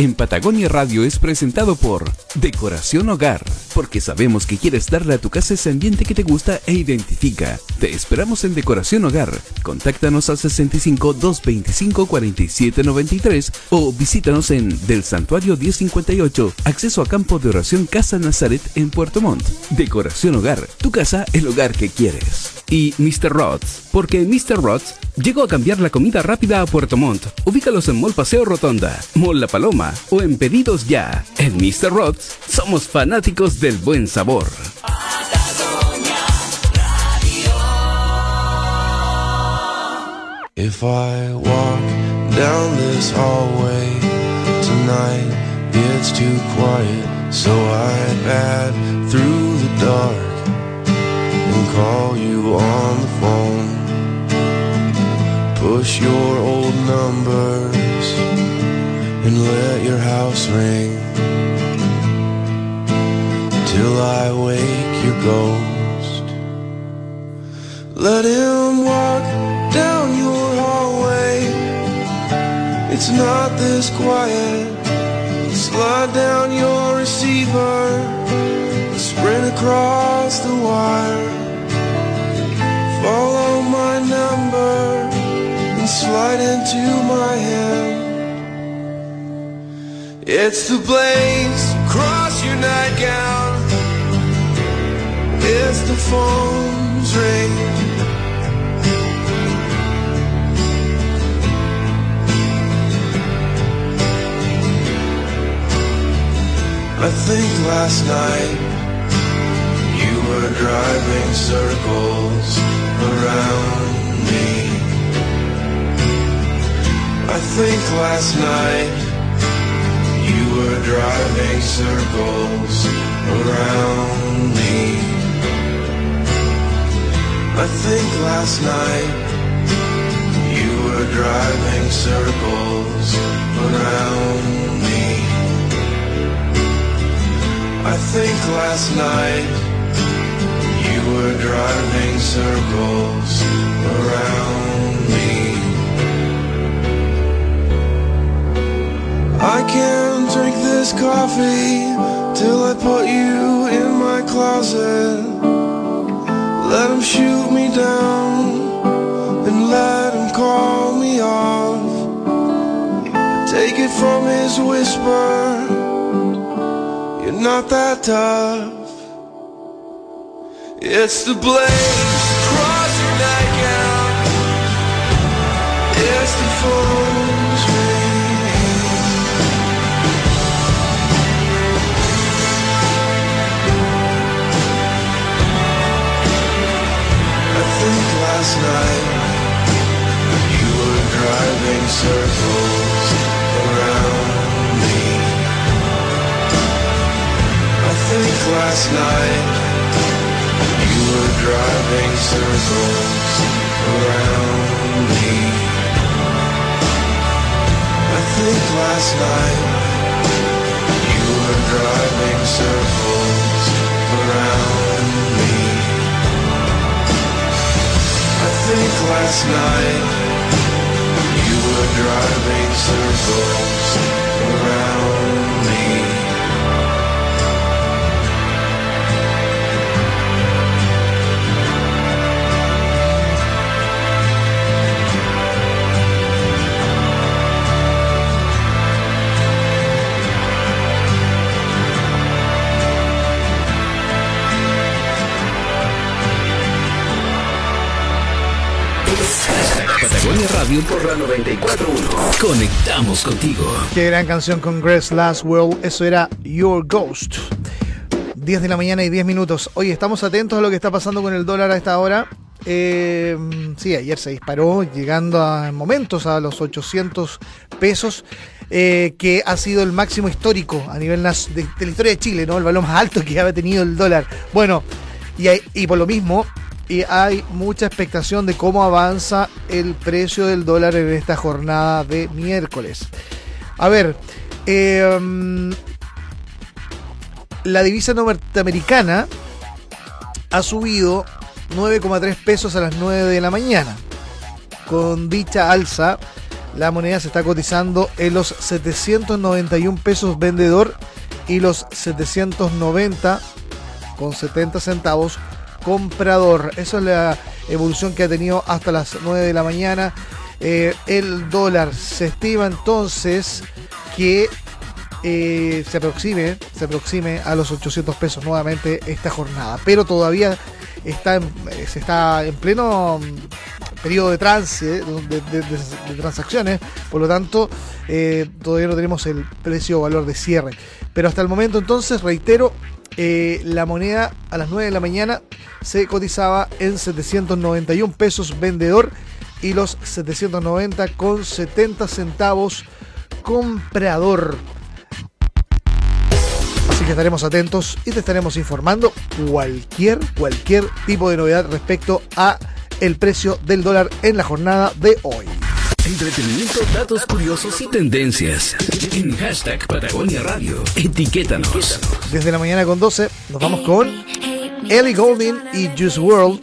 En Patagonia Radio es presentado por Decoración Hogar, porque sabemos que quieres darle a tu casa ese ambiente que te gusta e identifica. Te esperamos en Decoración Hogar. Contáctanos al 65 225 47 93 o visítanos en Del Santuario 1058, acceso a campo de oración Casa Nazaret en Puerto Montt. Decoración Hogar, tu casa, el hogar que quieres. Y Mr. Rods, porque Mr. Rods llegó a cambiar la comida rápida a Puerto Montt. Ubícalos en Mall Paseo Rotonda, Mall La Paloma o en Pedidos Ya. En Mr. Rods somos fanáticos del buen sabor. So I pad through the dark call you on the phone. Push your old numbers and let your house ring till I wake your ghost. Let him walk down your hallway. It's not this quiet. Slide down your receiver. Sprint across the wire. Number and slide into my hand. It's the blaze across your nightgown. It's the phone's ring. I think last night you were driving circles around me. I think last night you were driving circles around me. I think last night you were driving circles around me. I think last night were driving circles around me. I can't drink this coffee till I put you in my closet. Let him shoot me down and let him call me off. Take it from his whisper. You're not that tough. It's the blaze across your nightgown. It's the phone's. I think last night you were driving circles around me. I think last night were driving circles around me. I think last night you were driving circles around me. I think last night you were driving circles around Patagonia Radio por la 94.1. Conectamos contigo. Qué gran canción con Grace Laswell. Eso era Your Ghost. 10 de la mañana y 10 minutos. Oye, estamos atentos a lo que está pasando con el dólar a esta hora. Eh, sí, ayer se disparó, llegando a en momentos a los 800 pesos, eh, que ha sido el máximo histórico a nivel de, de la historia de Chile, ¿no? El valor más alto que ha tenido el dólar. Bueno, y por lo mismo, y hay mucha expectación de cómo avanza el precio del dólar en esta jornada de miércoles. A ver, mm, la divisa norteamericana ha subido 9,3 pesos a las 9 de la mañana. Con dicha alza La moneda se está cotizando en los 791 pesos vendedor y los 790 con 70 centavos comprador. Esa es la evolución que ha tenido hasta las 9 de la mañana. Eh, el dólar se estima entonces que eh, se aproxime, se aproxime a los 800 pesos nuevamente esta jornada. Pero todavía está en- eh, se está en pleno mm, periodo de trance, de, transacciones, por lo tanto todavía no tenemos el precio o valor de cierre. Pero hasta el momento entonces, reitero, eh, la moneda a las 9 de la mañana se cotizaba en 791 pesos vendedor y los 790 con 70 centavos comprador. Así que estaremos atentos y te estaremos informando cualquier, cualquier tipo de novedad respecto a el precio del dólar en la jornada de hoy. Entretenimiento, datos curiosos y tendencias. En hashtag Patagonia Radio. Etiquétanos. Desde la mañana con 12 nos vamos con Ellie Goulding y Juice World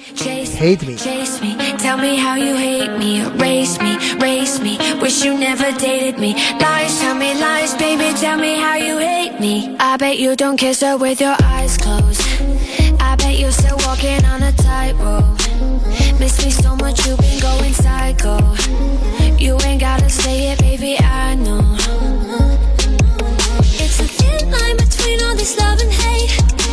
Hate Me. Chase me, tell me how you hate me, erase me, race me, wish you never dated me. Lies, tell me lies, baby, tell me how you hate me. I bet you don't kiss her with your eyes closed. I bet you're still walking on a tightrope. Miss me so much, you've been going psycho. You ain't gotta say it, baby, I know. It's a thin line between all this love and hate.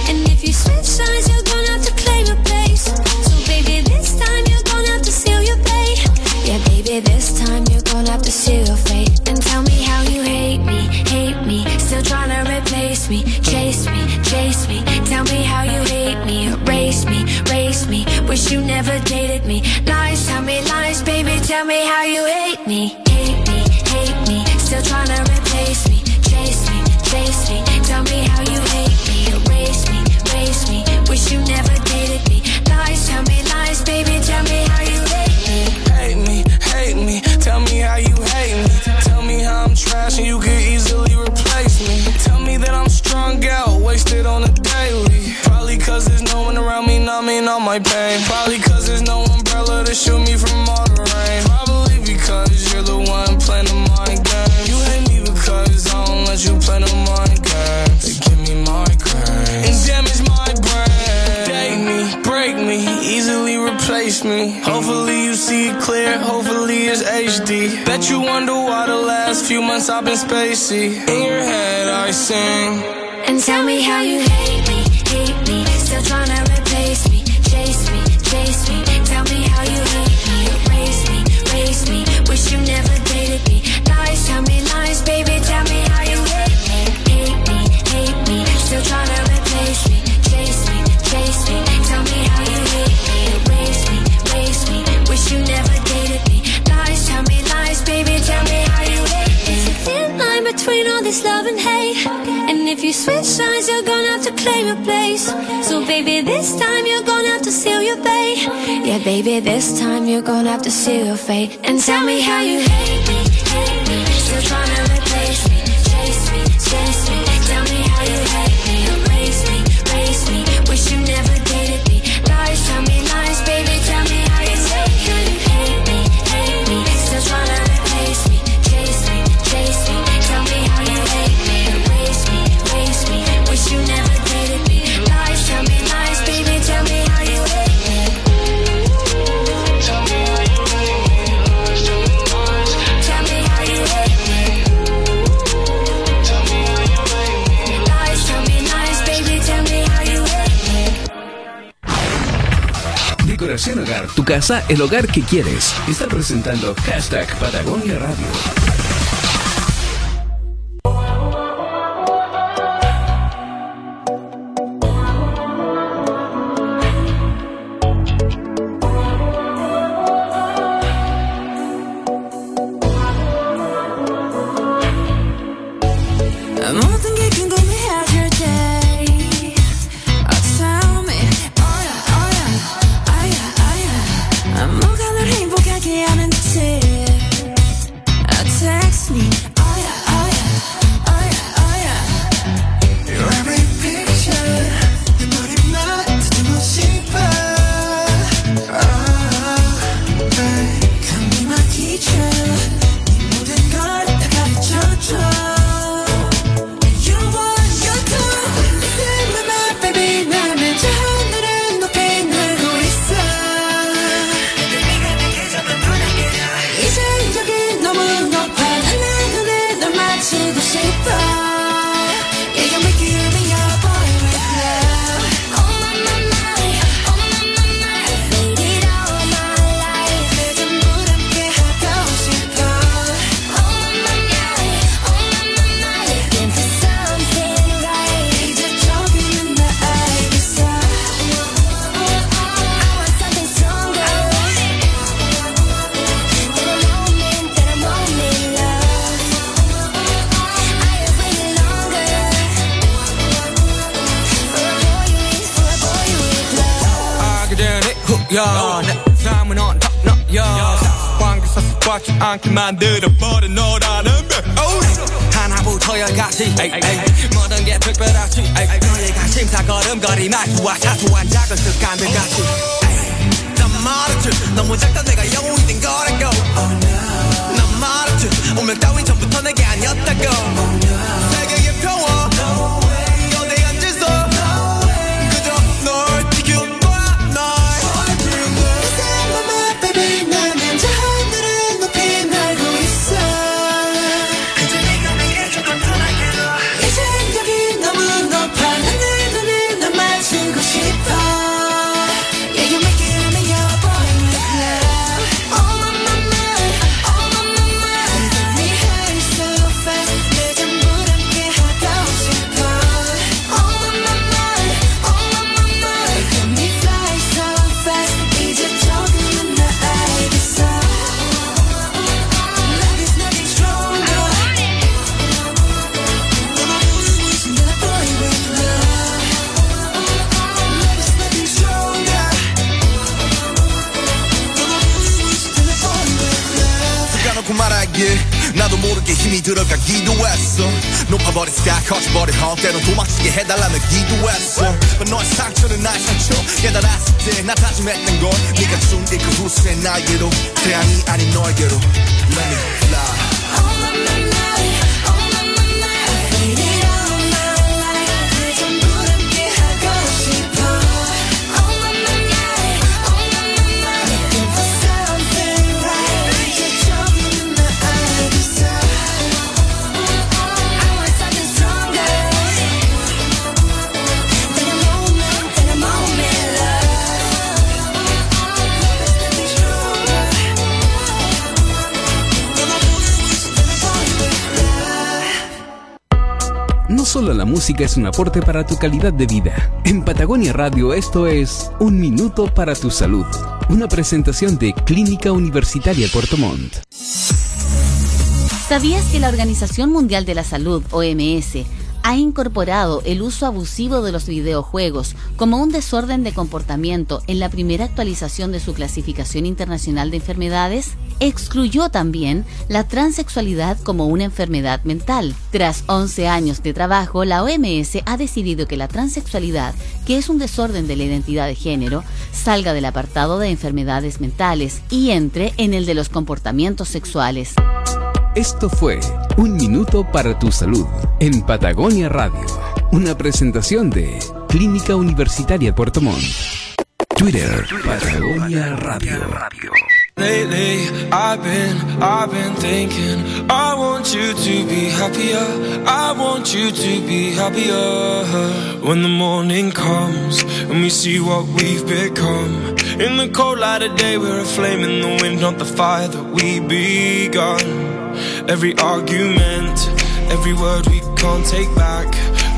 And if you switch sides, you're gonna have to claim a place. So, baby, this time you're gonna have to seal your fate. Yeah, baby, this time you're gonna have to seal your fate. Wish you never dated me. Lies, tell me lies, baby, tell me how you hate me, hate me, hate me. Still trying to replace me, chase me, chase me. Tell me how you hate me, erase me, race me. Wish you never dated me. Lies, tell me lies, baby, tell me how you hate me. Hate me, hate me, tell me how you hate me. Tell me how I'm trash and you could easily replace me. Tell me that I'm strung out, wasted on a cause there's no one around me numbing all my pain. Probably cause there's no umbrella to shield me from all the rain. Probably because you're the one playing the mind game. You hate me because I don't let you play the mind game. They give me migraine and damage my brain. Date me, break me, easily replace me. Hopefully you see it clear, hopefully it's HD. Bet you wonder why the last few months I've been spacey. In your head I sing. And tell me how you hate me, hate me. Still trying to replace me, chase me, chase me. Tell me how you hate me, erase me, race me. Wish you never dated me. Lies, tell me lies, baby. Tell me how you hate me, hate me, hate me. Still trying to replace me, chase me, chase me. Tell me how between all this love and hate. And if you switch sides, you're gonna have to claim your place. So, baby, this time you're gonna have to seal your fate. Yeah, baby, this time you're gonna have to seal your fate. And tell me how you hate me, hate me. Still trying to Hogar, tu casa, el hogar que quieres. Está presentando hashtag Patagonia Radio. Es un aporte para tu calidad de vida. En Patagonia Radio esto es Un Minuto para tu Salud. Una presentación de Clínica Universitaria Puerto Montt. ¿Sabías que la Organización Mundial de la Salud, OMS, ha incorporado el uso abusivo de los videojuegos como un desorden de comportamiento en la primera actualización de su clasificación internacional de enfermedades? Excluyó también la transexualidad como una enfermedad mental. Tras 11 años de trabajo, la OMS ha decidido que la transexualidad, que es un desorden de la identidad de género, salga del apartado de enfermedades mentales y entre en el de los comportamientos sexuales. Esto fue Un Minuto para tu Salud en Patagonia Radio. Una presentación de Clínica Universitaria Puerto Montt. Twitter, Patagonia Radio. Lately, I've been, I've been thinking. I want you to be happier. I want you to be happier. When the morning comes and we see what we've become. In the cold light of day, we're a flame in the wind, not the fire that we begun. Every argument, every word we can't take back.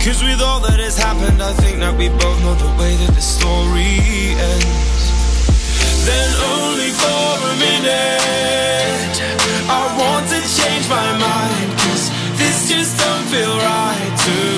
Cause with all that has happened, I think that we both know the way that the story ends. Then only for a minute I want to change my mind Cause this just don't feel right to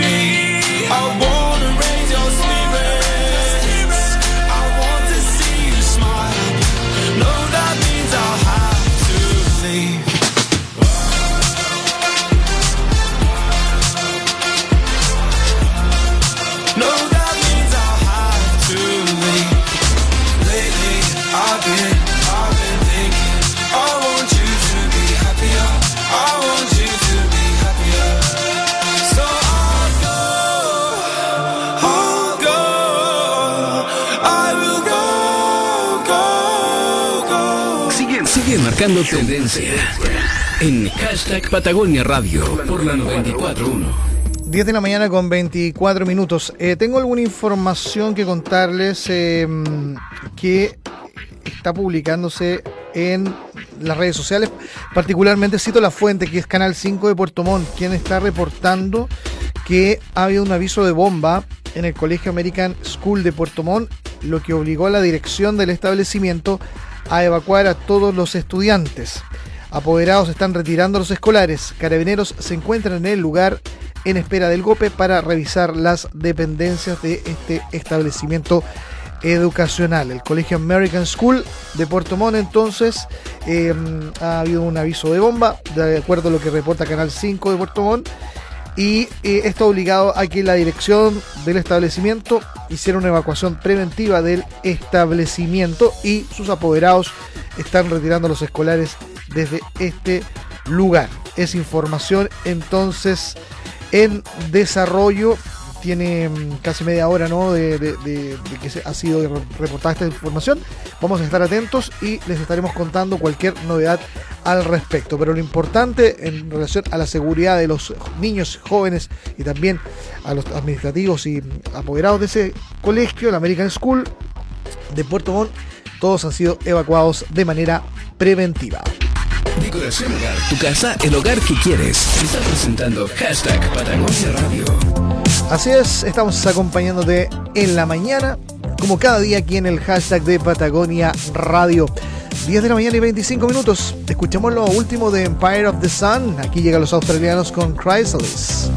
Marcando tendencia en hashtag Patagonia Radio por la 941. 10 de la mañana con 24 minutos. Eh, tengo alguna información que contarles eh, que está publicándose en las redes sociales. Particularmente cito la fuente, que es Canal 5 de Puerto Montt, quien está reportando que ha habido un aviso de bomba en el Colegio American School de Puerto Montt, lo que obligó a la dirección del establecimiento a evacuar a todos los estudiantes. Apoderados están retirando a los escolares. Carabineros se encuentran en el lugar en espera del GOPE para revisar las dependencias de este establecimiento educacional. El Colegio American School de Puerto Montt entonces eh, ha habido un aviso de bomba, de acuerdo a lo que reporta Canal 5 de Puerto Montt, y eh, esto obligado a que la dirección del establecimiento hiciera una evacuación preventiva del establecimiento y sus apoderados están retirando a los escolares desde este lugar. Es información entonces en desarrollo. Tiene mm, casi media hora ¿no? de, que ha sido re- reportada esta información. Vamos a estar atentos y les estaremos contando cualquier novedad al respecto. Pero lo importante en relación a la seguridad de los niños, jóvenes y también a los administrativos y mm, apoderados de ese colegio, el American School de Puerto Montt, todos han sido evacuados de manera preventiva. Decoración Hogar, tu casa, el hogar que quieres. Está presentando hashtag Patagonia Radio. Así es, estamos acompañándote en la mañana, como cada día aquí en el hashtag de Patagonia Radio. 10 de la mañana y 25 minutos. Escuchamos lo último de Empire of the Sun. Aquí llegan los australianos con Chrysalis.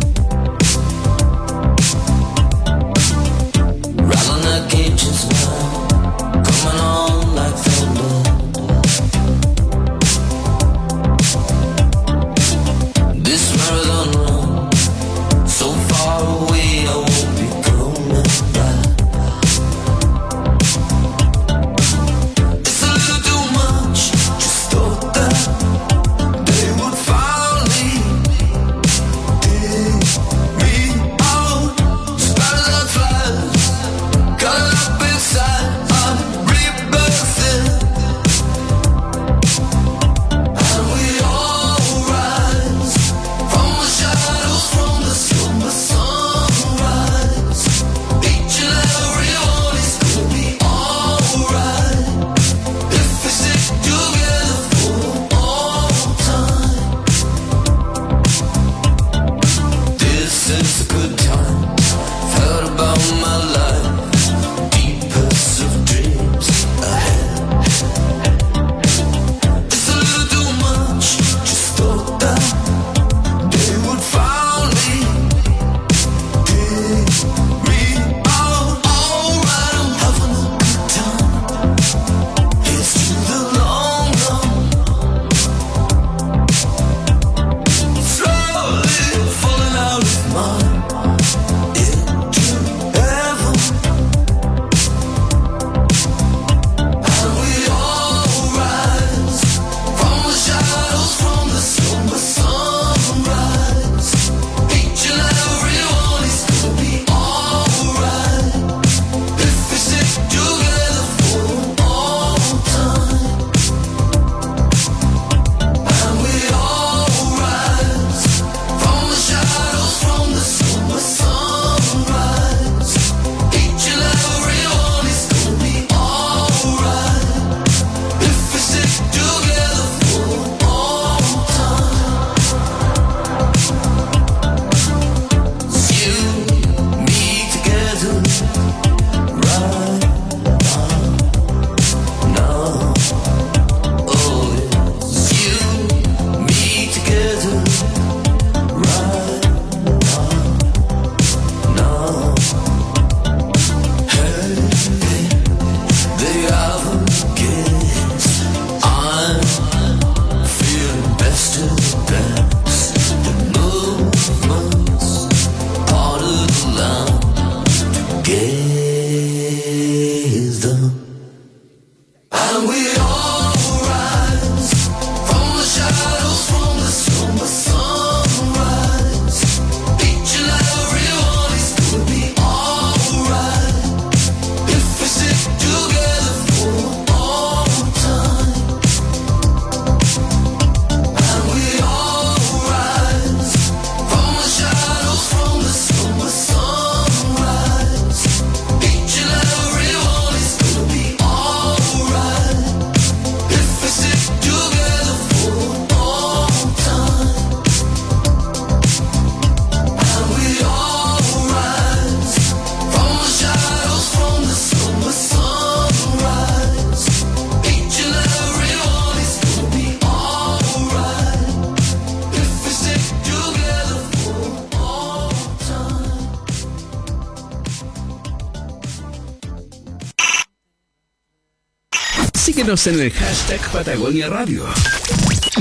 Síguenos en el hashtag Patagonia Radio.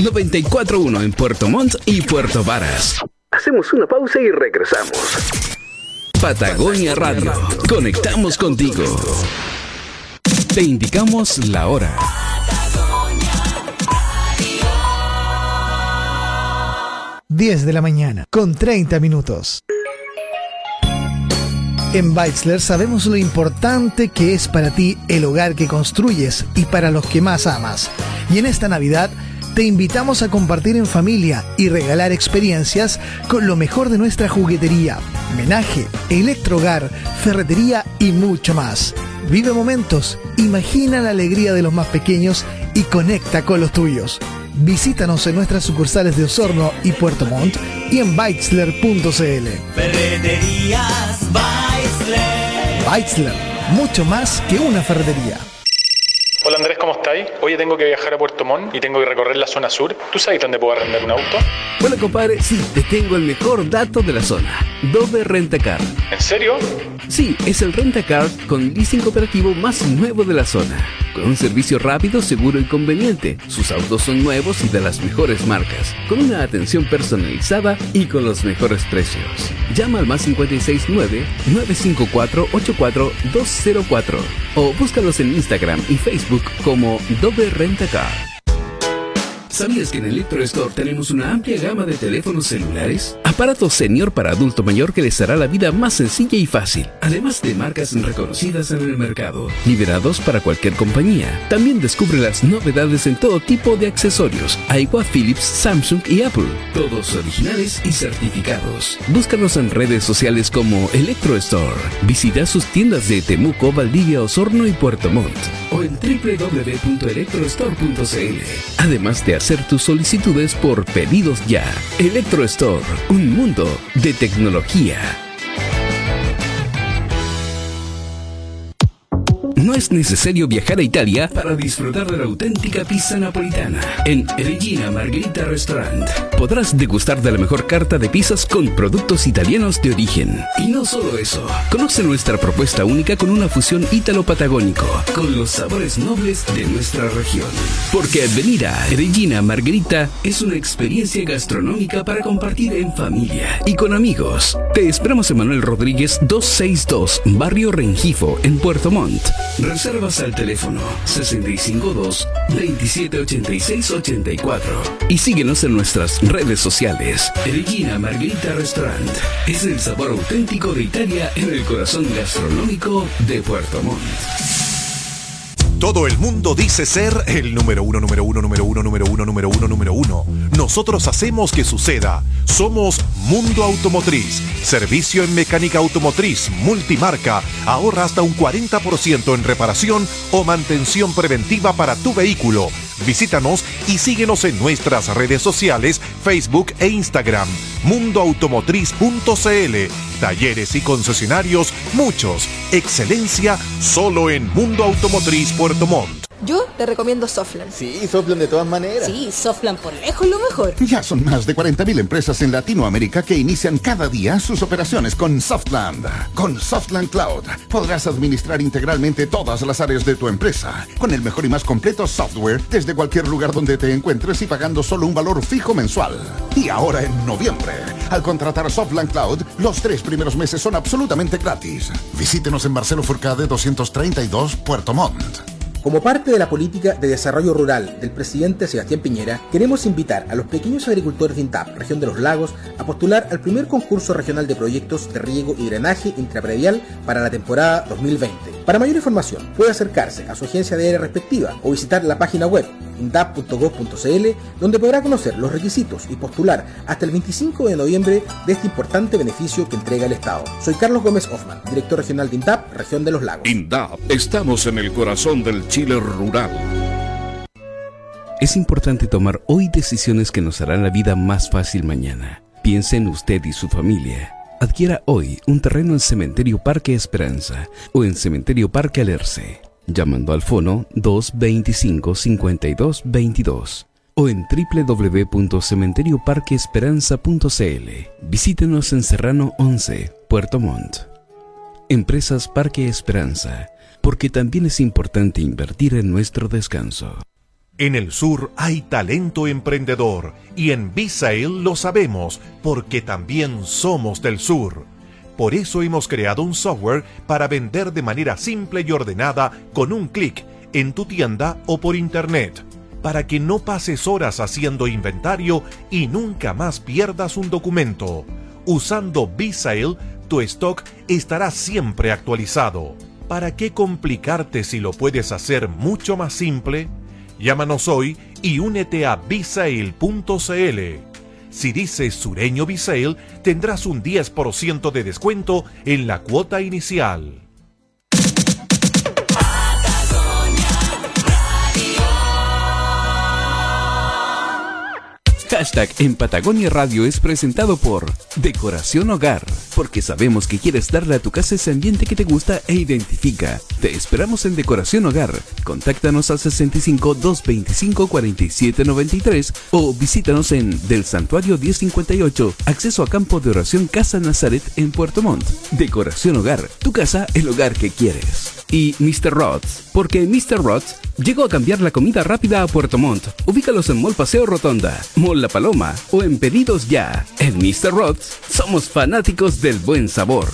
941 en Puerto Montt y Puerto Varas. Hacemos una pausa y regresamos. Patagonia Radio. Conectamos contigo. Te indicamos la hora. Diez de la mañana, con 30 minutos. En Beitzler sabemos lo importante que es para ti el hogar que construyes y para los que más amas. Y en esta Navidad te invitamos a compartir en familia y regalar experiencias con lo mejor de nuestra juguetería, menaje, electrohogar, ferretería y mucho más. Vive momentos, imagina la alegría de los más pequeños y conecta con los tuyos. Visítanos en nuestras sucursales de Osorno y Puerto Montt y en beitzler.cl. Beitzler, mucho más que una ferretería. Hola Andrés, ¿cómo estáis? Hoy tengo que viajar a Puerto Montt y tengo que recorrer la zona sur. ¿Tú sabes dónde puedo arrendar un auto? Bueno, compadre, sí, te tengo el mejor dato de la zona. Dove Rentacar. ¿En serio? Sí, es el Rentacar con leasing cooperativo más nuevo de la zona. Con un servicio rápido, seguro y conveniente. Sus autos son nuevos y de las mejores marcas. Con una atención personalizada y con los mejores precios. Llama al más 569-954-84204 o búscalos en Instagram y Facebook como Dove Rentacar. ¿Sabías que en Electro Store tenemos una amplia gama de teléfonos celulares? Aparatos senior para adulto mayor que les hará la vida más sencilla y fácil. Además de marcas reconocidas en el mercado, liberados para cualquier compañía. También descubre las novedades en todo tipo de accesorios. Aigua, Philips, Samsung y Apple. Todos originales y certificados. Búscanos en redes sociales como Electro Store. Visita sus tiendas de Temuco, Valdivia, Osorno y Puerto Montt. O en www.electrostore.cl. Además de hacer tus solicitudes por pedidos ya. Electro Store, un mundo de tecnología. No es necesario viajar a Italia para disfrutar de la auténtica pizza napolitana. En Regina Margherita Restaurant podrás degustar de la mejor carta de pizzas con productos italianos de origen. Y no solo eso, conoce nuestra propuesta única con una fusión ítalo-patagónico, con los sabores nobles de nuestra región. Porque venir a Regina Margherita es una experiencia gastronómica para compartir en familia y con amigos. Te esperamos en Manuel Rodríguez 262, Barrio Rengifo, en Puerto Montt. Reservas al teléfono 652 278684 y síguenos en nuestras redes sociales. Regina Margherita Restaurant es el sabor auténtico de Italia en el corazón gastronómico de Puerto Montt. Todo el mundo dice ser el número uno, número uno, número uno, número uno, número uno, número uno. Nosotros hacemos que suceda. Somos Mundo Automotriz. Servicio en mecánica automotriz, multimarca. Ahorra hasta un 40% en reparación o mantención preventiva para tu vehículo. Visítanos y síguenos en nuestras redes sociales, Facebook e Instagram. Mundoautomotriz.cl. Talleres y concesionarios, muchos. Excelencia solo en Mundo Automotriz Puerto Montt. Yo te recomiendo Softland. Sí, Softland de todas maneras. Sí, Softland por lejos lo mejor. Ya son más de 40.000 empresas en Latinoamérica que inician cada día sus operaciones con Softland. Con Softland Cloud podrás administrar integralmente todas las áreas de tu empresa con el mejor y más completo software desde cualquier lugar donde te encuentres y pagando solo un valor fijo mensual. Y ahora en noviembre, al contratar Softland Cloud, los tres primeros meses son absolutamente gratis. Visítenos en Marcelo Furcade 232, Puerto Montt. Como parte de la política de desarrollo rural del presidente Sebastián Piñera, queremos invitar a los pequeños agricultores de INTAP, región de los lagos, a postular al primer concurso regional de proyectos de riego y drenaje intrapredial para la temporada 2020. Para mayor información, puede acercarse a su agencia de área respectiva o visitar la página web indap.gov.cl, donde podrá conocer los requisitos y postular hasta el 25 de noviembre de este importante beneficio que entrega el Estado. Soy Carlos Gómez Hoffman, director regional de INDAP, región de los lagos. INDAP, estamos en el corazón del Chile rural. Es importante tomar hoy decisiones que nos harán la vida más fácil mañana. Piense en usted y su familia. Adquiera hoy un terreno en Cementerio Parque Esperanza o en Cementerio Parque Alerce, llamando al fono 225-5222 o en www.cementerioparqueesperanza.cl. Visítenos en Serrano 11, Puerto Montt. Empresas Parque Esperanza porque también es importante invertir en nuestro descanso. En el sur hay talento emprendedor y en Bisail lo sabemos porque también somos del sur. Por eso hemos creado un software para vender de manera simple y ordenada con un clic en tu tienda o por internet, para que no pases horas haciendo inventario y nunca más pierdas un documento. Usando Bisail, tu stock estará siempre actualizado. ¿Para qué complicarte si lo puedes hacer mucho más simple? Llámanos hoy y únete a bisail.cl. Si dices sureño Bisail, tendrás un 10% de descuento en la cuota inicial. Hashtag en Patagonia Radio es presentado por Decoración Hogar, porque sabemos que quieres darle a tu casa ese ambiente que te gusta e identifica. Te esperamos en Decoración Hogar. Contáctanos al 65 225 47 93 o visítanos en Del Santuario 1058, acceso a campo de oración Casa Nazaret en Puerto Montt. Decoración Hogar, tu casa, el hogar que quieres. Y Mr. Rods, porque Mr. Rods llegó a cambiar la comida rápida a Puerto Montt. Ubícalos en Mall Paseo Rotonda, Mall La Paloma o en Pedidos Ya. En Mr. Rods somos fanáticos del buen sabor.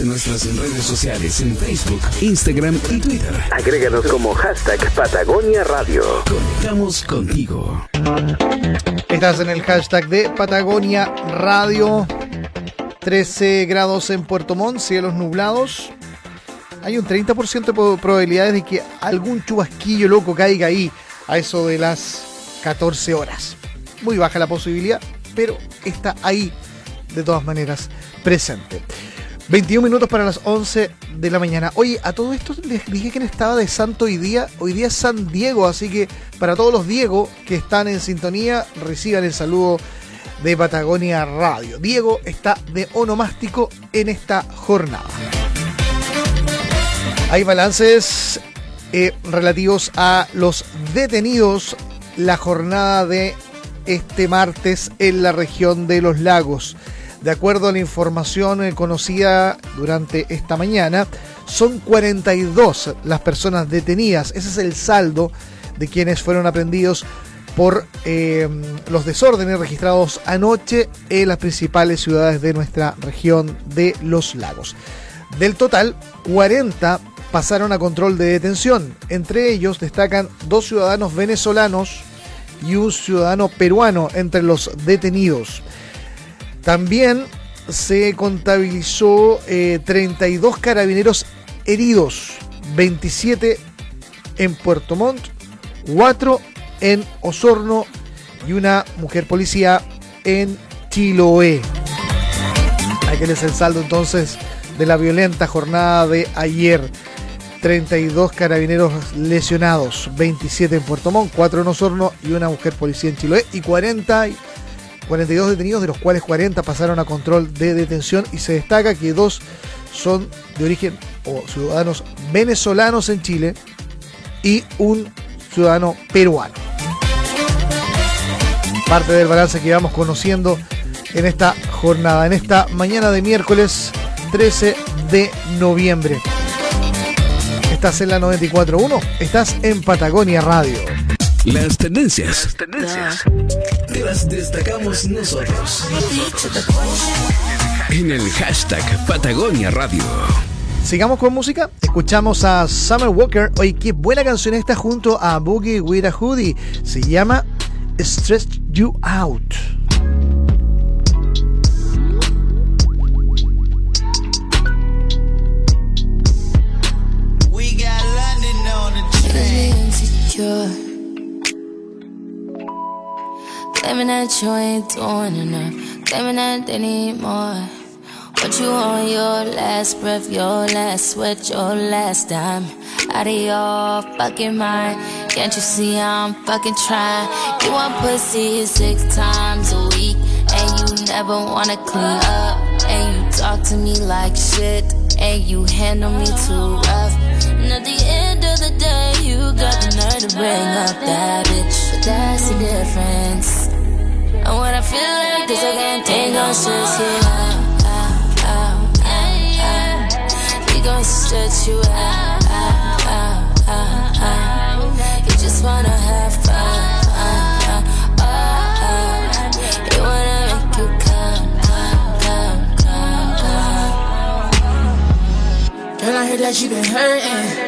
En nuestras redes sociales en Facebook, Instagram y Twitter. Agréganos como hashtag Patagonia Radio. Conectamos contigo. Estás en el hashtag de Patagonia Radio. 13 grados en Puerto Montt, cielos nublados. Hay un 30% de probabilidades de que algún chubasquillo loco caiga ahí a eso de las 14 horas. Muy baja la posibilidad, pero está ahí de todas maneras presente. 21 minutos para las 11 de la mañana. Oye, a todo esto les dije quién estaba de santo hoy día. Hoy día es San Diego, así que para todos los Diego que están en sintonía, reciban el saludo de Patagonia Radio. Diego está de onomástico en esta jornada. Hay balances eh, relativos a los detenidos la jornada de este martes en la región de los lagos. De acuerdo a la información eh, conocida durante esta mañana, son 42 las personas detenidas. Ese es el saldo de quienes fueron aprendidos por eh, los desórdenes registrados anoche en las principales ciudades de nuestra región de los lagos. Del total, 40 pasaron a control de detención. Entre ellos destacan dos ciudadanos venezolanos y un ciudadano peruano entre los detenidos. También se contabilizó eh, 32 carabineros heridos, 27 en Puerto Montt, 4 en Osorno y una mujer policía en Chiloé. Aquel es el saldo entonces de la violenta jornada de ayer. 32 carabineros lesionados, 27 en Puerto Montt, 4 en Osorno y una mujer policía en Chiloé y 40 y 42 detenidos, de los cuales 40 pasaron a control de detención y se destaca que dos son de origen o ciudadanos venezolanos en Chile y un ciudadano peruano. Parte del balance que vamos conociendo en esta jornada, en esta mañana de miércoles 13 de noviembre. Estás en la 94.1, estás en Patagonia Radio. Las tendencias. Te las destacamos nosotros. En el hashtag Patagonia Radio. Sigamos con música. Escuchamos a Summer Walker. Oye, qué buena canción esta junto a Boogie with a Hoodie. Se llama Stress You Out. We got London on the train. Claiming that you ain't doing enough. Claiming that they need more. But you on your last breath, your last sweat, your last dime. Out of your fucking mind. Can't you see I'm fucking trying? You want pussy six times a week. And you never wanna clean up. And you talk to me like shit. And you handle me too rough. And at the end of the day, you got the nerve to bring up that bitch. But that's the difference. And when I feel like this, I can't think on stress you out, out, out, out, out. We gon' stretch you out, out, out, out, out. You just wanna have fun. uh, uh, uh. You wanna make you come, come, come, come, come. Girl, I heard that you been hurting.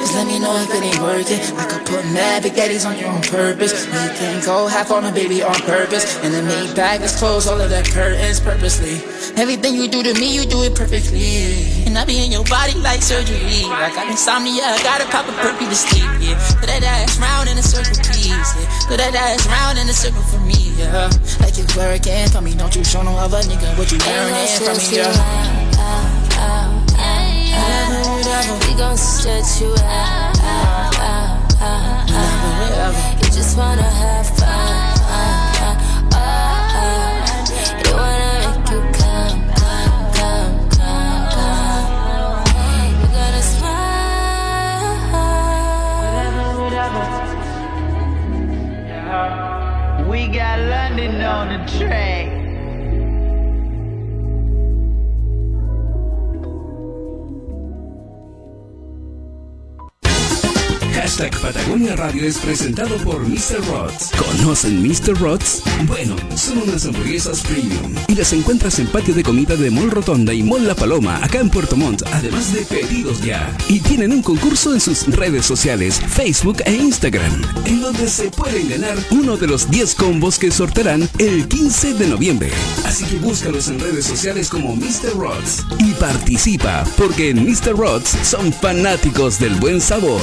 Just let me know if it ain't worth it. I could put mad on you on purpose. We can go half on a baby on purpose. And the main bag is close all of the curtains purposely. Everything you do to me, you do it perfectly. And I be in your body like surgery. I got insomnia, I gotta pop a perky to sleep. Yeah, put that ass round in a circle, please. Yeah, put that ass round in a circle for me. Yeah, like it's working for me. Don't you show no other nigga what you learning from me. Yeah. We gon' stretch you out, out, out, out, out. You just wanna have fun. You wanna make you come, come, come. You gotta smile. We got London on the train. Hashtag Patagonia Radio es presentado por Mr. Rods. ¿Conocen Mr. Rods? Bueno, son unas hamburguesas premium y las encuentras en patio de comida de Mall Rotonda y Mall La Paloma, acá en Puerto Montt, además de pedidos ya. Y tienen un concurso en sus redes sociales, Facebook e Instagram, en donde se pueden ganar uno de los 10 combos que sortearán el 15 de noviembre. Así que búscalos en redes sociales como Mr. Rods y participa, porque en Mr. Rods son fanáticos del buen sabor.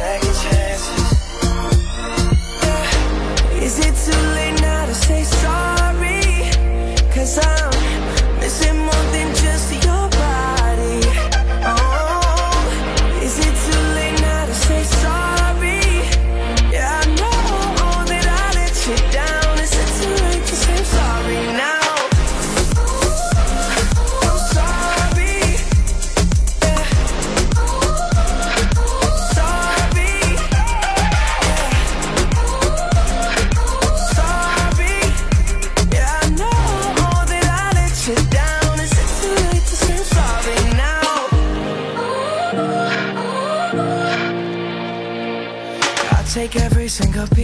second chances. Yeah. Is it too late now to say sorry? Cause I'm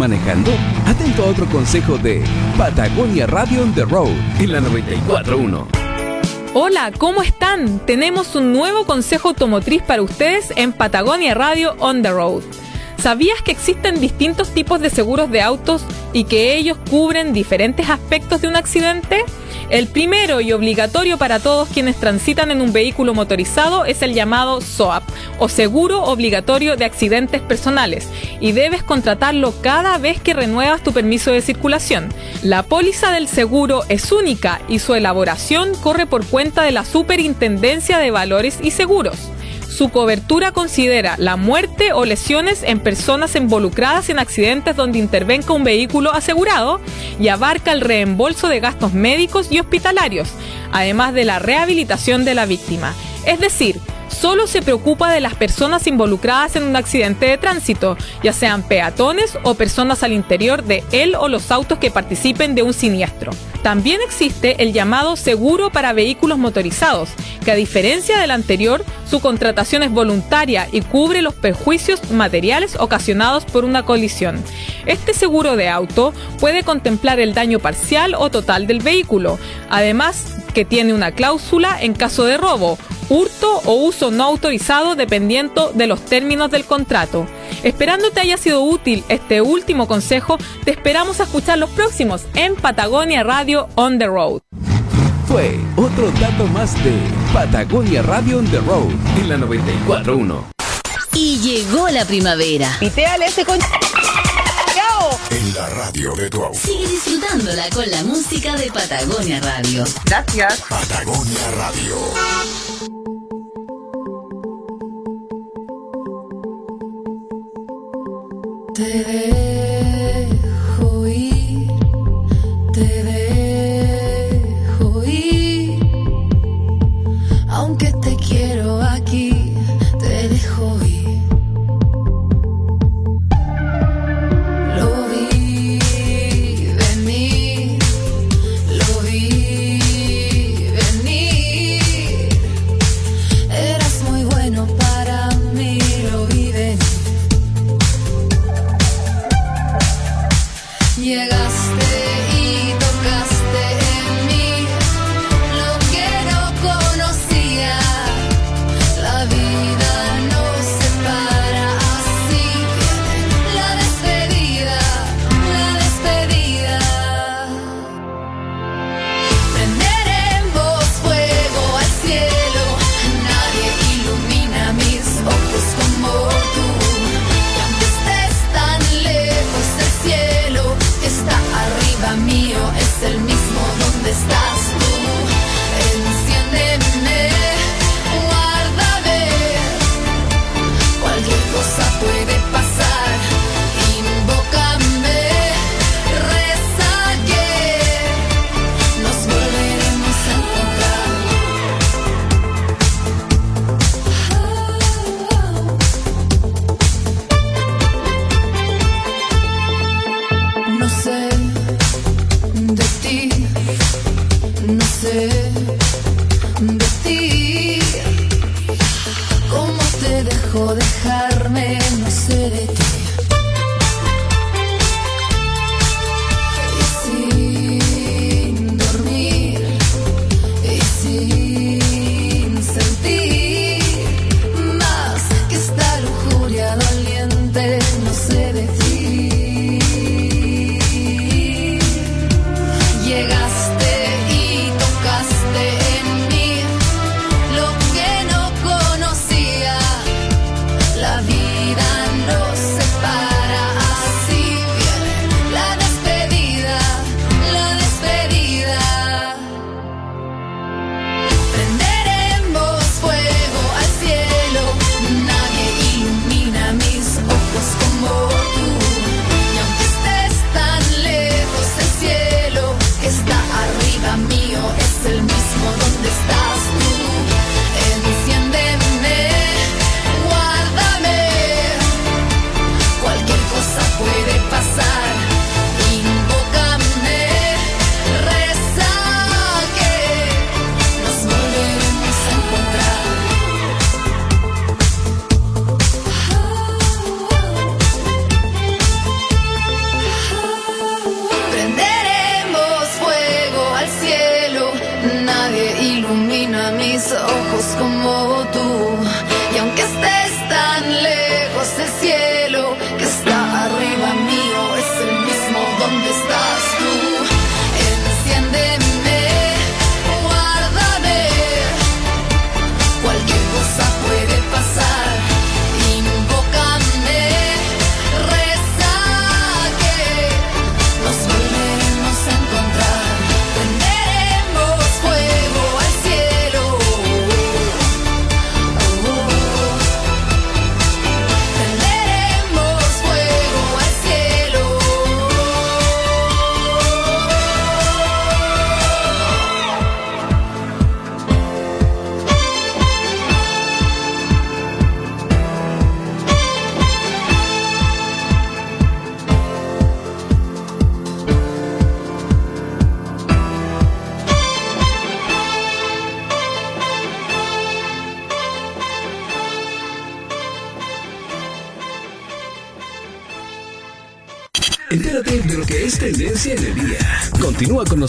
manejando? Atento a otro consejo de Patagonia Radio on the Road en la 941. Hola, ¿cómo están? Tenemos un nuevo consejo automotriz para ustedes en Patagonia Radio On the Road. ¿Sabías que existen distintos tipos de seguros de autos y que ellos cubren diferentes aspectos de un accidente? El primero y obligatorio para todos quienes transitan en un vehículo motorizado es el llamado SOAP o Seguro Obligatorio de Accidentes Personales y debes contratarlo cada vez que renuevas tu permiso de circulación. La póliza del seguro es única y su elaboración corre por cuenta de la Superintendencia de Valores y Seguros. Su cobertura considera la muerte o lesiones en personas involucradas en accidentes donde intervenga un vehículo asegurado y abarca el reembolso de gastos médicos y hospitalarios, además de la rehabilitación de la víctima. Es decir, solo se preocupa de las personas involucradas en un accidente de tránsito, ya sean peatones o personas al interior de él o los autos que participen de un siniestro. También existe el llamado seguro para vehículos motorizados, que a diferencia del anterior, su contratación es voluntaria y cubre los perjuicios materiales ocasionados por una colisión. Este seguro de auto puede contemplar el daño parcial o total del vehículo, además que tiene una cláusula en caso de robo, hurto o uso no autorizado dependiendo de los términos del contrato. Esperando te haya sido útil este último consejo, te esperamos a escuchar los próximos en Patagonia Radio On the Road. Fue otro dato más de Patagonia Radio on the Road en la 941. Y llegó la primavera. Piteale ese con... La radio de tu auto. Sigue disfrutándola con la música de Patagonia Radio. Gracias. Patagonia Radio. Te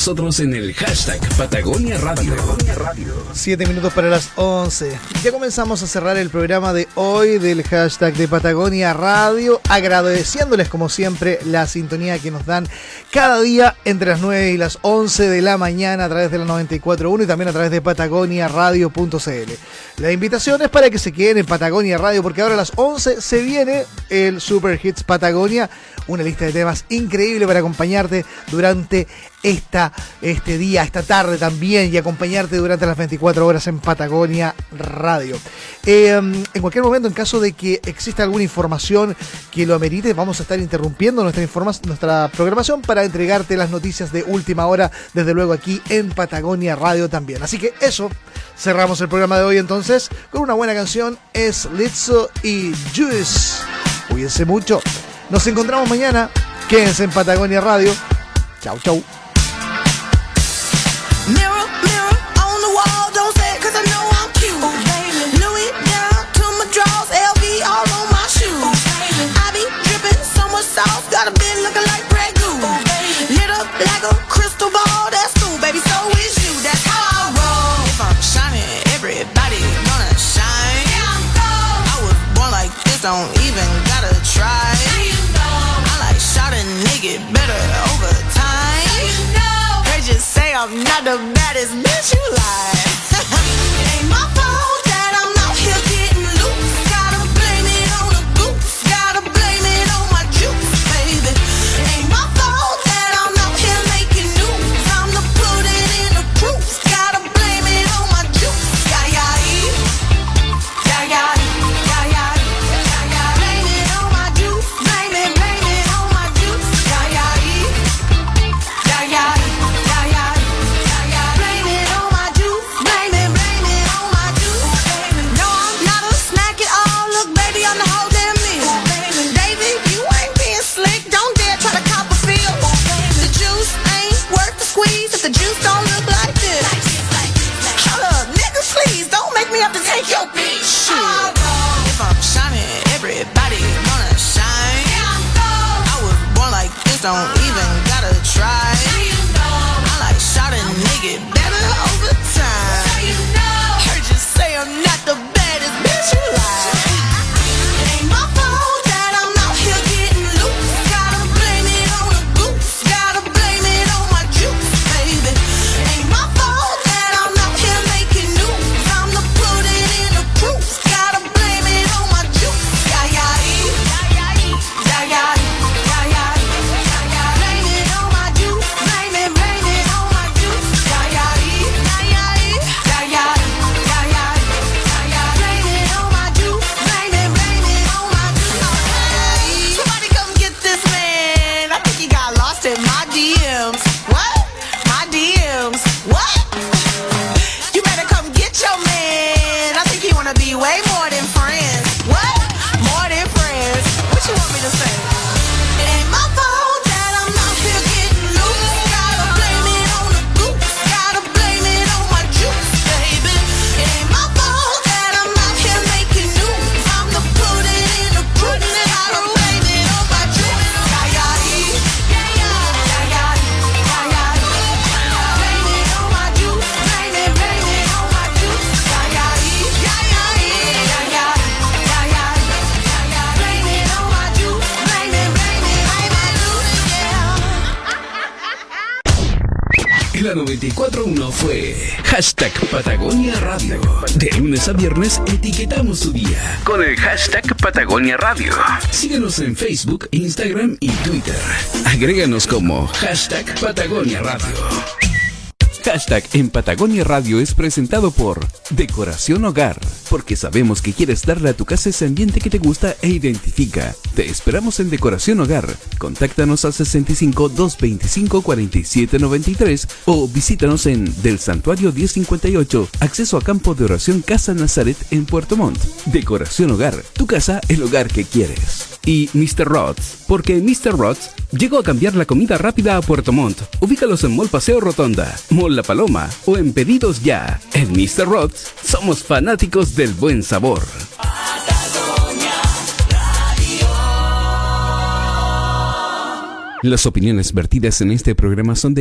nosotros en el hashtag Patagonia Radio. Siete minutos para las 11. Ya comenzamos a cerrar el programa de hoy del hashtag de Patagonia Radio, agradeciéndoles como siempre la sintonía que nos dan cada día entre las 9 y las 11 de la mañana a través de la 94.1 y también a través de patagoniaradio.cl. La invitación es para que se queden en Patagonia Radio porque ahora a las 11 se viene el Super Hits Patagonia, una lista de temas increíble para acompañarte durante esta, este día, esta tarde también y acompañarte durante las 24 horas en Patagonia Radio. Eh, en cualquier momento, en caso de que exista alguna información que lo amerite, vamos a estar interrumpiendo nuestra, nuestra programación para entregarte las noticias de última hora, desde luego aquí en Patagonia Radio también. Así que eso, cerramos el programa de hoy entonces con una buena canción, es Lizzo y Juice. Cuídense mucho. Nos encontramos mañana. Quédense en Patagonia Radio. Chau, chau. Mirror, mirror on the wall, don't say it 'cause I know I'm cute. Louis down to my drawers, LV all on my shoes. I be dripping so much sauce, got a bit looking like. Lit up like a crystal ball, that's cool, baby. So is you, that's how I roll. If I'm shining, everybody gonna shine. I was born like this, don't even gotta try. I like shot a nigga better over time. Heard you say I'm not the baddest bitch you like. Ain't my fault don't De lunes a viernes etiquetamos su día con el hashtag Patagonia Radio. Síguenos en Facebook, Instagram y Twitter. Agréganos como hashtag Patagonia Radio. Hashtag en Patagonia Radio es presentado por Decoración Hogar, porque sabemos que quieres darle a tu casa ese ambiente que te gusta e identifica. Te esperamos en Decoración Hogar. Contáctanos al 65 225 47 93 o visítanos en Del Santuario 1058, acceso a Campo de Oración Casa Nazaret en Puerto Montt. Decoración Hogar, tu casa, el hogar que quieres. Y Mr. Rods, porque Mr. Rods llegó a cambiar la comida rápida a Puerto Montt. Ubícalos en Mall Paseo Rotonda, Mall La Paloma o en Pedidos Ya. En Mr. Rods somos fanáticos del buen sabor. Las opiniones vertidas en este programa son de